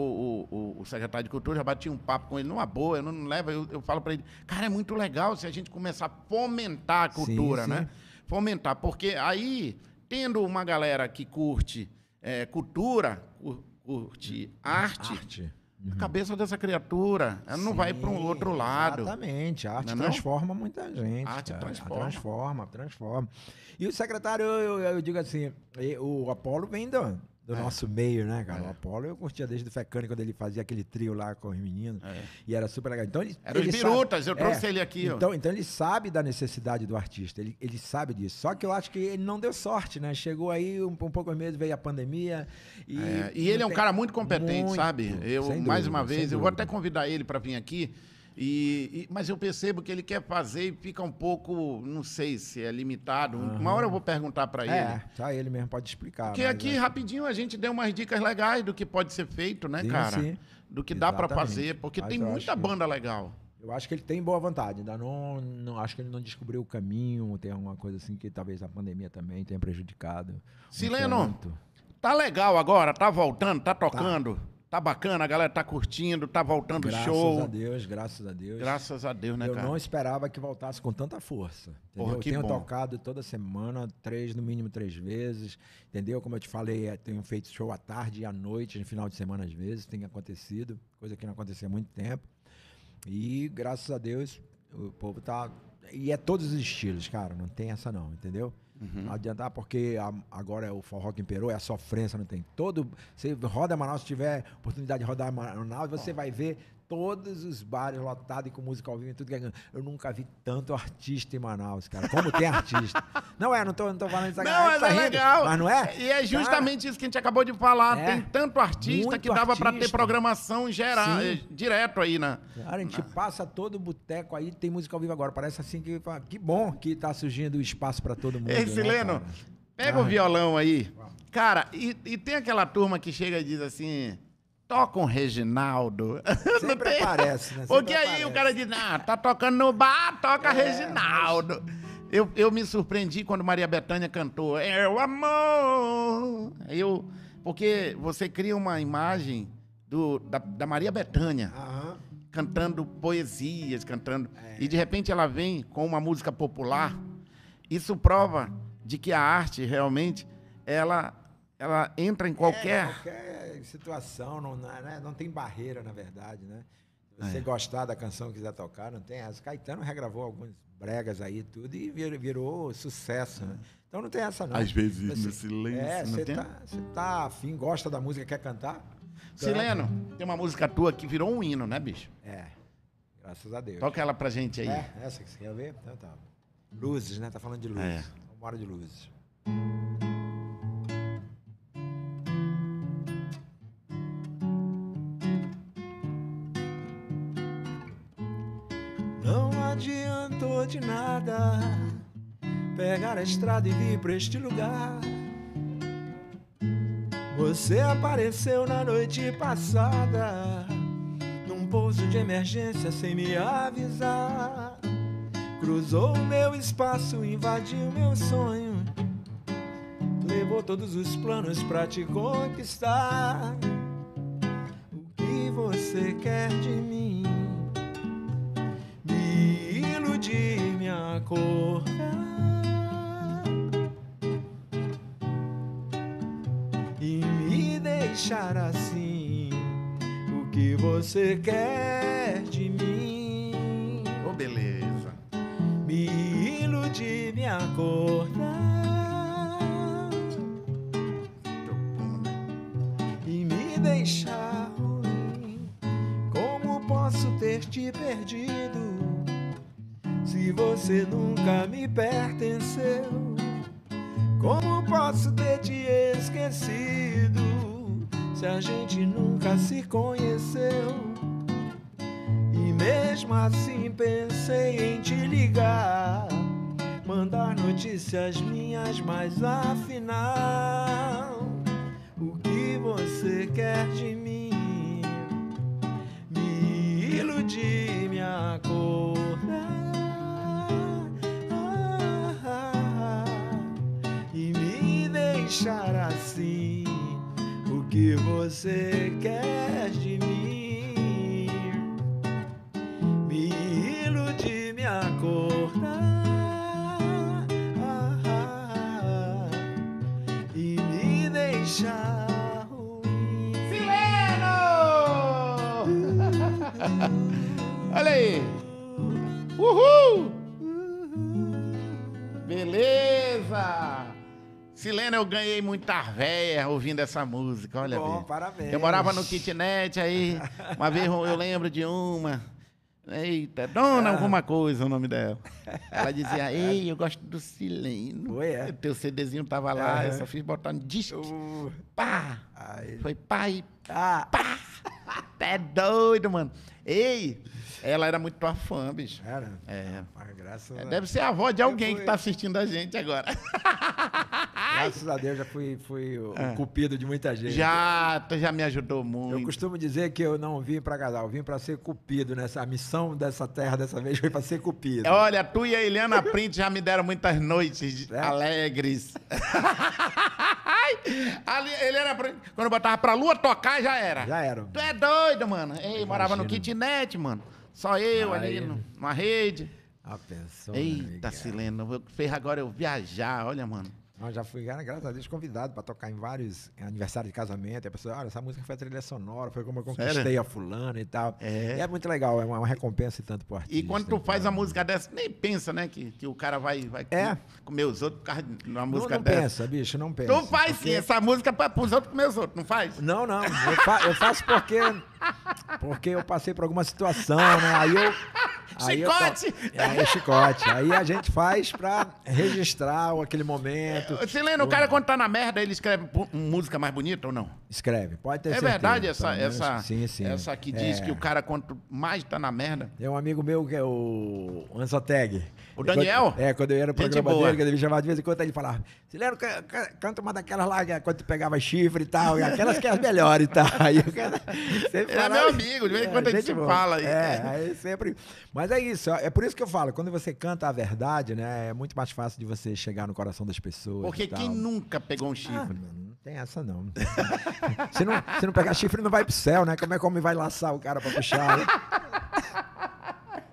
o- o secretário de Cultura, já bati um papo com ele numa boa, eu não levo, eu, eu falo pra ele, cara, é muito legal se a gente começar a fomentar a cultura, sim. né? Fomentar, porque aí, tendo uma galera que curte é, cultura, cu- curte arte, Arte. a cabeça dessa criatura, ela não vai para um outro lado. Exatamente. A arte Não é não? transforma muita gente. Arte cara. transforma. Transforma, transforma. E o secretário, eu, eu- eu digo assim, o Apolo vem do, do É. nosso meio, né, cara? É. O Apolo eu curtia desde o Fecane, quando ele fazia aquele trio lá com os meninos. É. E era super legal. Então, ele, Era os ele birutas, sabe- eu trouxe ele aqui, ó. Então, então ele sabe da necessidade do artista, ele, ele sabe disso. Só que eu acho que ele não deu sorte, né? Chegou aí, um, um poucos meses veio a pandemia. E, É, e ele é um cara muito competente, Muito, sabe? Eu, mais dúvida, uma vez, eu vou até convidar ele para vir aqui. E, e- mas eu percebo que ele quer fazer e fica um pouco, não sei se é limitado. Uma hora eu vou perguntar para ele. É, só ele mesmo pode explicar. Porque aqui, é- rapidinho, a gente deu umas dicas legais do que pode ser feito, né, Sim, cara? sim. Do que dá para Exatamente. fazer, porque Mas tem muita acho que- banda legal. Eu acho que ele tem boa vontade, ainda não, não acho que ele não descobriu o caminho, tem alguma coisa assim que talvez a pandemia também tenha prejudicado. Sileno. Tá legal agora, tá voltando, tá tocando, tá, bacana, a galera tá curtindo, tá voltando o graças show. a Deus, graças a Deus. Graças a Deus, né, eu cara? não esperava que voltasse com tanta força. Entendeu? Porra, eu tenho bom. tocado toda semana, três, no mínimo três vezes. Entendeu? Como eu te falei, é, tenho feito show à tarde e à noite, no final de semana, às vezes, tem acontecido, coisa que não acontecia há muito tempo. E graças a Deus, o povo tá. E é todos os estilos, cara, não tem essa não, entendeu? Uhum. Não adianta, ah, porque a- agora é o forró que imperou, é a sofrência, não tem. Todo. Você roda Manaus, se tiver oportunidade de rodar Manaus, você vai ver todos os bares lotados e com música ao vivo e tudo que é. Eu nunca vi tanto artista em Manaus, cara. Como tem artista. (laughs) Não é, não tô, não tô falando isso Não, ah, mas tá é rindo, legal. Mas não é? E é justamente isso que a gente acabou de falar. É. Tem tanto artista que dava pra ter programação geral, Sim. eh, direto aí, né? Cara, a gente passa todo boteco aí, tem música ao vivo agora. Parece assim que. Que bom que tá surgindo espaço pra todo mundo. Ei, né, Sileno, cara? pega Ah. o violão aí. Cara, e, e tem aquela turma que chega e diz assim. Toca um Reginaldo. (laughs) Sempre aparece, né? Porque aí o aparece. cara diz, ah, tá tocando no bar, toca É, Reginaldo. Eu, eu me surpreendi quando Maria Bethânia cantou É o amor. Eu, porque você cria uma imagem do, da, da Maria Bethânia cantando poesias, cantando. É. E de repente ela vem com uma música popular. Isso prova de que a arte realmente ela, ela entra em É, qualquer. Situação, não, é- não tem barreira, na verdade, né? Se É. você gostar da canção e quiser tocar, não tem essa. Caetano regravou alguns bregas aí tudo e vir- virou sucesso, né? Então não tem essa não. Às vezes Você- no silêncio, É, você tem? tá, você tá afim, gosta da música, quer cantar? Sileno, tem uma música tua que virou um hino, né, bicho? É, graças a Deus. Toca ela pra gente aí. É, essa que você quer ver? Então tá. Luzes, né? Tá falando de luzes. É. Vamos embora de luzes. Pegar a estrada e vir pra este lugar. Você apareceu na noite passada, num pouso de emergência sem me avisar. Cruzou o meu espaço, invadiu meu sonho, levou todos os planos pra te conquistar. O que você quer de mim? Me iludir, me acordar. Deixar assim. O que você quer de mim? Ô, beleza. Me iludir, me acordar. Né? e me deixar ruim. Como posso ter te perdido se você nunca me pertenceu? Como posso ter te esquecido se a gente nunca se conheceu? E mesmo assim pensei em te ligar, mandar notícias minhas, mas afinal. Eu ganhei muita véia ouvindo essa música, olha Bom, bem. parabéns. Eu morava no kitnet aí, uma vez eu lembro de uma. Eita, Dona Ah. alguma coisa o nome dela. Ela dizia, ei, eu gosto do Sileno. Foi, é? Teu CDzinho tava lá, eu só fiz botar no disco. Uh, Pá! ai. Foi pai, Ah, pá! É doido, mano. Ei, ela era muito tua fã, bicho. era. É. Mas graças, É, Deve ser a avó de alguém fui- que tá assistindo a gente agora. (laughs) graças a Deus já fui, fui o Ah. cupido de muita gente. Já, tu já me ajudou Eu muito. costumo dizer que eu não vim pra casar, eu vim pra ser cupido nessa a missão dessa terra dessa vez foi pra ser cupido. Olha, tu e a Eliana Print já me deram muitas noites É? alegres. (laughs) Ali, Eliana Print, quando eu botava pra lua tocar, já era. Já era. Tu é doido, mano. Ei, morava no kitnet, mano. Só eu ali Aí. no- numa rede. Ah, pensou. Eita, Silena, eu- fez agora eu viajar, olha, mano. Eu já fui, gra- graças a Deus, convidado para tocar em vários aniversários de casamento. E a pessoa, olha, essa música foi a trilha sonora, foi como eu conquistei Sério? a fulana e tal. É. E é muito legal, é uma, uma recompensa e tanto pro artista. E quando tu faz então. a música dessa, nem pensa, né, que, que o cara vai, vai É. comer os outros por causa de uma Não, música não dessa. pensa, bicho, não pensa. Tu faz porque- sim, essa música pra, pros outros comer os outros, não faz? Não, não. Eu, fa- eu faço porque. Porque eu passei por alguma situação, né? Aí eu. Chicote! é, chicote. Aí a gente faz pra registrar aquele momento. Sileno, o cara quando tá na merda, ele escreve música mais bonita ou não? Escreve, pode ter É certeza. verdade essa, essa, Sim, sim. essa que diz É. que o cara quanto mais tá na merda... Tem um amigo meu que é o Anzoteg. O Daniel? É, quando eu ia no Gente programa boa. dele, que ele me chamava de vez em quando, ele falava, Sileno, ca- ca- canta uma daquelas lá, que é quando tu pegava chifre e tal, e aquelas que é as melhores e tal. (laughs) Aí o cara sempre Ele é falava- meu amigo, de vez em quando a gente se fala. É, aí sempre... Mas é isso, é por isso que eu falo, quando você canta a verdade, né, é muito mais fácil de você chegar no coração das pessoas Porque e quem nunca pegou um Ah, chifre? não, não tem essa não. (laughs) se não. Se não pegar chifre, não vai pro céu, né? Como é como vai laçar o cara pra puxar? né?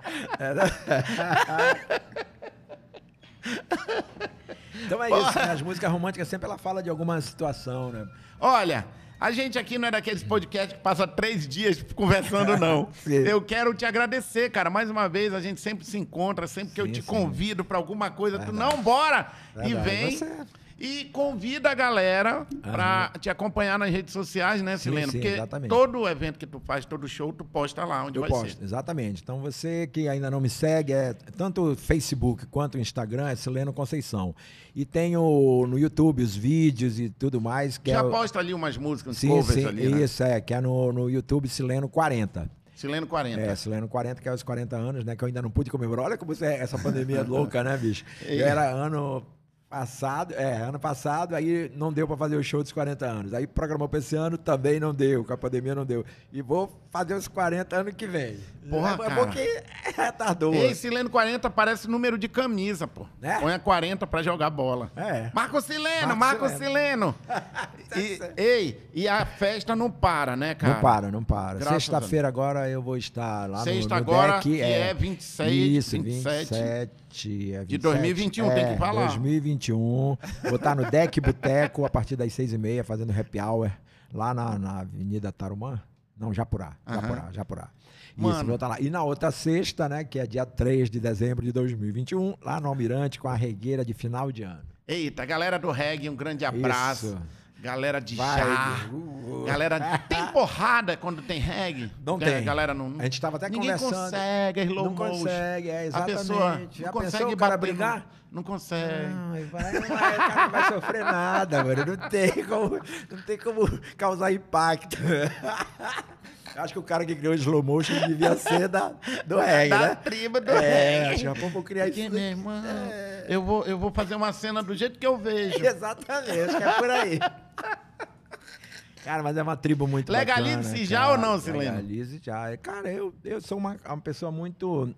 (laughs) então é isso, né? As músicas românticas sempre ela fala de alguma situação, né? Olha, a gente aqui não é daqueles podcasts que passa três dias conversando, não. (laughs) Sim. Eu quero te agradecer, cara. Mais uma vez, a gente sempre se encontra, sempre que eu Sim, te sim. convido pra alguma coisa, tu não bora e Verdade. vem. Você- E convida a galera pra te acompanhar nas redes sociais, né, Sileno? sim, Porque exatamente. todo evento que tu faz, todo show, tu posta lá onde Eu vai posto, ser. exatamente. Então você que ainda não me segue, é tanto o Facebook quanto o Instagram, é Sileno Conceição. E tenho no YouTube os vídeos e tudo mais. Que Já é posta ali umas músicas, uns Sim, covers sim, ali, né? isso, é, que é no, no YouTube Sileno 40. Sileno 40. É, Sileno 40, que é os 40 anos, né? Que eu ainda não pude comemorar. Olha como você, é, essa pandemia é (laughs) louca, né, bicho? Eu era ano passado, é, ano passado, aí não deu para fazer o show dos 40 anos. Aí programou para esse ano, também não deu, com a pandemia não deu. E vou fazer os 40 ano que vem. Porra, é, cara. é porque é, tardou. Ei, Sileno 40 parece número de camisa, pô. Né? Põe a 40 pra jogar bola. É. Marco Sileno, Marco Marco Sileno. (laughs) e, ei, e a festa não para, né, cara? Não para, não para. Sexta-feira agora eu vou estar lá Sexta no, no agora, deck. que é 26, Isso, 27. 27. é 27 De 2021, tem que falar. 2021. Vou estar no Deck Boteco a partir das seis e meia, fazendo happy hour lá na, na Avenida Tarumã. Não, Japurá. Aham. Japurá, Japurá. Mano. Isso, vou estar lá. E na outra sexta, né, que é dia 3 de dezembro de 2021, lá no Almirante, com a regueira de final de ano. Eita, galera do reggae, um grande abraço. Isso. Galera de Vai. chá. Uh. Galera, (laughs) tem porrada quando tem reggae? Não tem. A galera não. A gente tava até Ninguém conversando. consegue, slow Não motion. consegue, é, A exatamente. pessoa Já não pensou consegue o cara bater no- brigar? Não consegue. Ai, vai, vai, o cara não vai sofrer nada, mano. Não tem como, não tem como causar impacto. (laughs) Acho que o cara que criou o slow motion devia ser da, do reggae, da né? tribo do é, reggae. acho vamos criar isso. Porque, meu irmão, eu, vou, eu vou fazer uma cena do jeito que eu vejo. (laughs) Exatamente, acho que é por aí. Cara, mas é uma tribo muito Legalize-se bacana, já cara. ou não, Sileno? Legalize já. Cara, eu, eu sou uma, uma pessoa muito,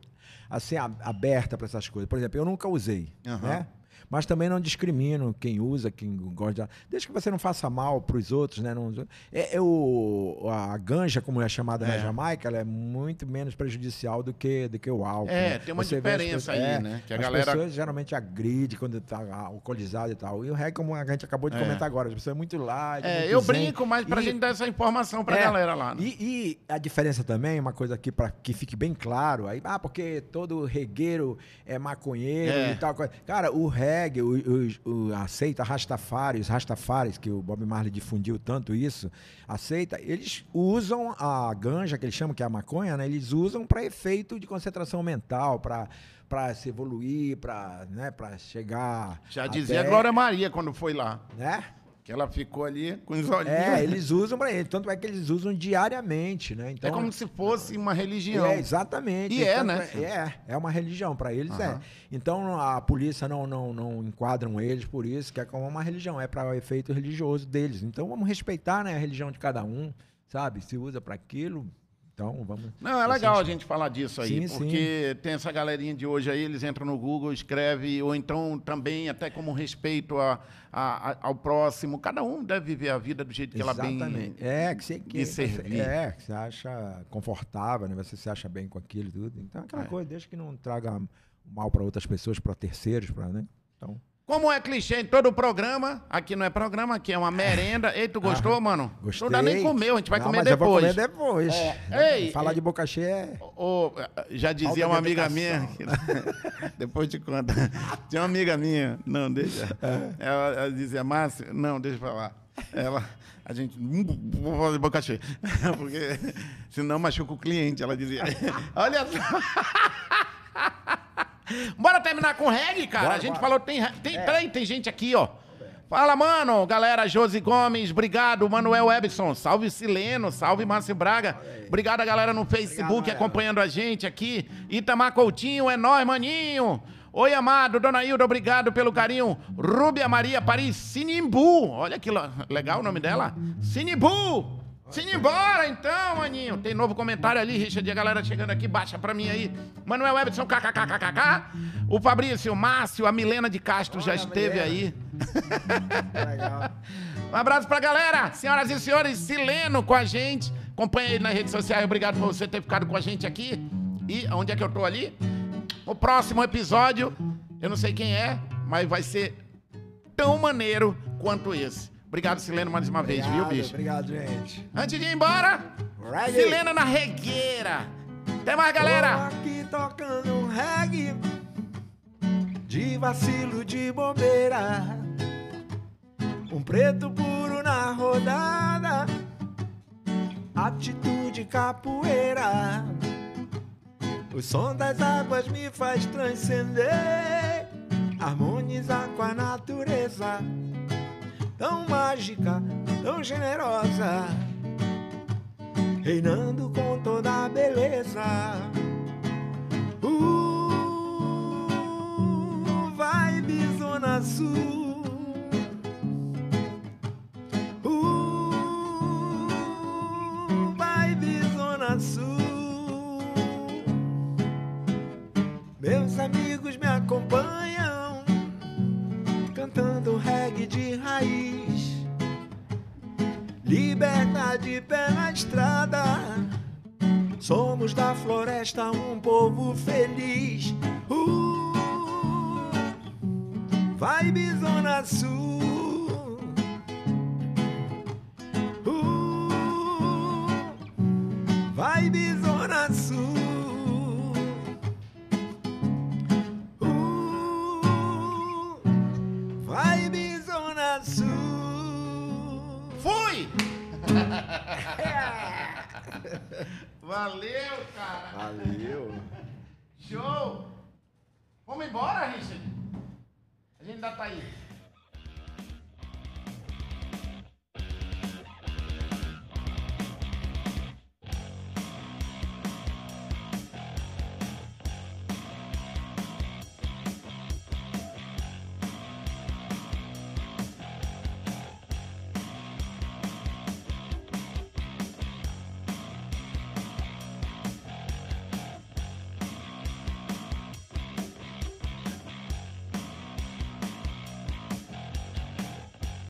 assim, aberta para essas coisas. Por exemplo, eu nunca usei, Aham. né? Mas também não discrimino quem usa, quem gosta. de- Desde que você não faça mal para os outros, né? Não, é, é o, a ganja, como é chamada na É. Jamaica, ela é muito menos prejudicial do que, do que o álcool. É, né? tem uma Você diferença aí, é, né? Que a as galera- pessoas geralmente agride quando tá alcoolizado e tal. E o reggae, como a gente acabou de É. comentar agora, as pessoas é muito light. É, muito eu zen. brinco, mas pra E- gente dar essa informação pra é, galera lá. Né? E, e a diferença também, uma coisa aqui para que fique bem claro, aí, ah, porque todo regueiro é maconheiro É. e tal. Cara, o reggae, o, o, o- a seita Rastafari, os Rastafaris, que o Bob Marley difundiu tanto isso, aceita, eles usam a ganja, que eles chamam que é a maconha, né? Eles usam para efeito de concentração mental, para para se evoluir, para né, chegar Já até, dizia a Glória Maria quando foi lá. né? Que ela ficou ali com os olhinhos. É, eles usam para ele, tanto é que eles usam diariamente, né? Então é como se fosse uma religião. É, exatamente. E é, Tanto né? É, é, é uma religião, para eles é. Aham. Então a polícia não, não, não enquadram eles por isso, que é como uma religião, é para o efeito religioso deles. Então vamos respeitar né, a religião de cada um, sabe? Se usa para aquilo, então vamos. Não, é legal a gente falar disso aí, Sim, sim. porque tem essa galerinha de hoje aí, eles entram no Google, escreve, ou então também até como respeito a, a- a- ao próximo. Cada um deve viver a vida do jeito que ela bem. Exatamente. É, que você que, servir. É, que você acha confortável, né? Você se acha bem com aquilo e tudo. Então, aquela É. coisa, deixa que não traga mal para outras pessoas, para terceiros, para, né? Então, Como é clichê em todo o programa, aqui não é programa, aqui é uma merenda. Ei, tu gostou, mano? gostei. Não dá nem comer, a gente vai Não, comer mas eu vou depois. comer depois. É. Ei, Falar ei. de boca cheia é... Já dizia uma amiga minha, educação. (laughs) depois te conta. Tinha uma amiga minha, não, deixa. É. Ela, ela dizia, Márcio, não, deixa eu falar. Ela, a gente, "Hum, vou fazer boca cheia, (laughs) porque senão machuca o cliente, ela dizia. (laughs) Olha só. Bora terminar com reggae, cara. Bora, a gente bora. falou, tem, tem, peraí, tem gente aqui, ó. Fala, mano. Galera, Josi Gomes, obrigado. Manuel Ebson, salve Sileno, salve Márcio Braga. Obrigado a galera no Facebook galera. acompanhando a gente aqui. Itamar Coutinho, é nóis, maninho. Oi, amado, Dona Hilda, obrigado pelo carinho. Rúbia Maria Paris Sinimbu. Olha que legal o nome dela. Sinimbu. Simbora então, maninho. Tem novo comentário ali, Richard, e a galera chegando aqui, baixa pra mim aí. Manuel Ebson, kkkkkk. O Fabrício, Márcio, a Milena de Castro já Olha a esteve aí. Legal. (laughs) Um abraço pra galera, senhoras e senhores, Sileno com a gente. Acompanha ele nas redes sociais, obrigado por você ter ficado com a gente aqui. E onde é que eu tô ali? O próximo episódio, eu não sei quem é, mas vai ser tão maneiro quanto esse. Obrigado, Sileno, mais uma vez, viu, Obrigado, bicho? Obrigado, gente. Antes de ir embora, Reggae. Silena na regueira. Até mais, galera. Tô aqui tocando um reggae de vacilo de bobeira. Um preto puro na rodada, atitude capoeira. O som das águas me faz transcender, harmonizar com a natureza. Tão mágica, tão generosa. reinando com toda a beleza. Uh, vibe Zona Sul. Uh, vibe Zona Sul. Meus amigos me acompanham, cantando Liberdade pé na estrada. Somos da floresta um povo feliz. Uh, vibe Zona Sul. Uh, vibe Zona (laughs) Valeu, cara! Valeu. Show! Vamos embora, Richard? A gente ainda tá aí.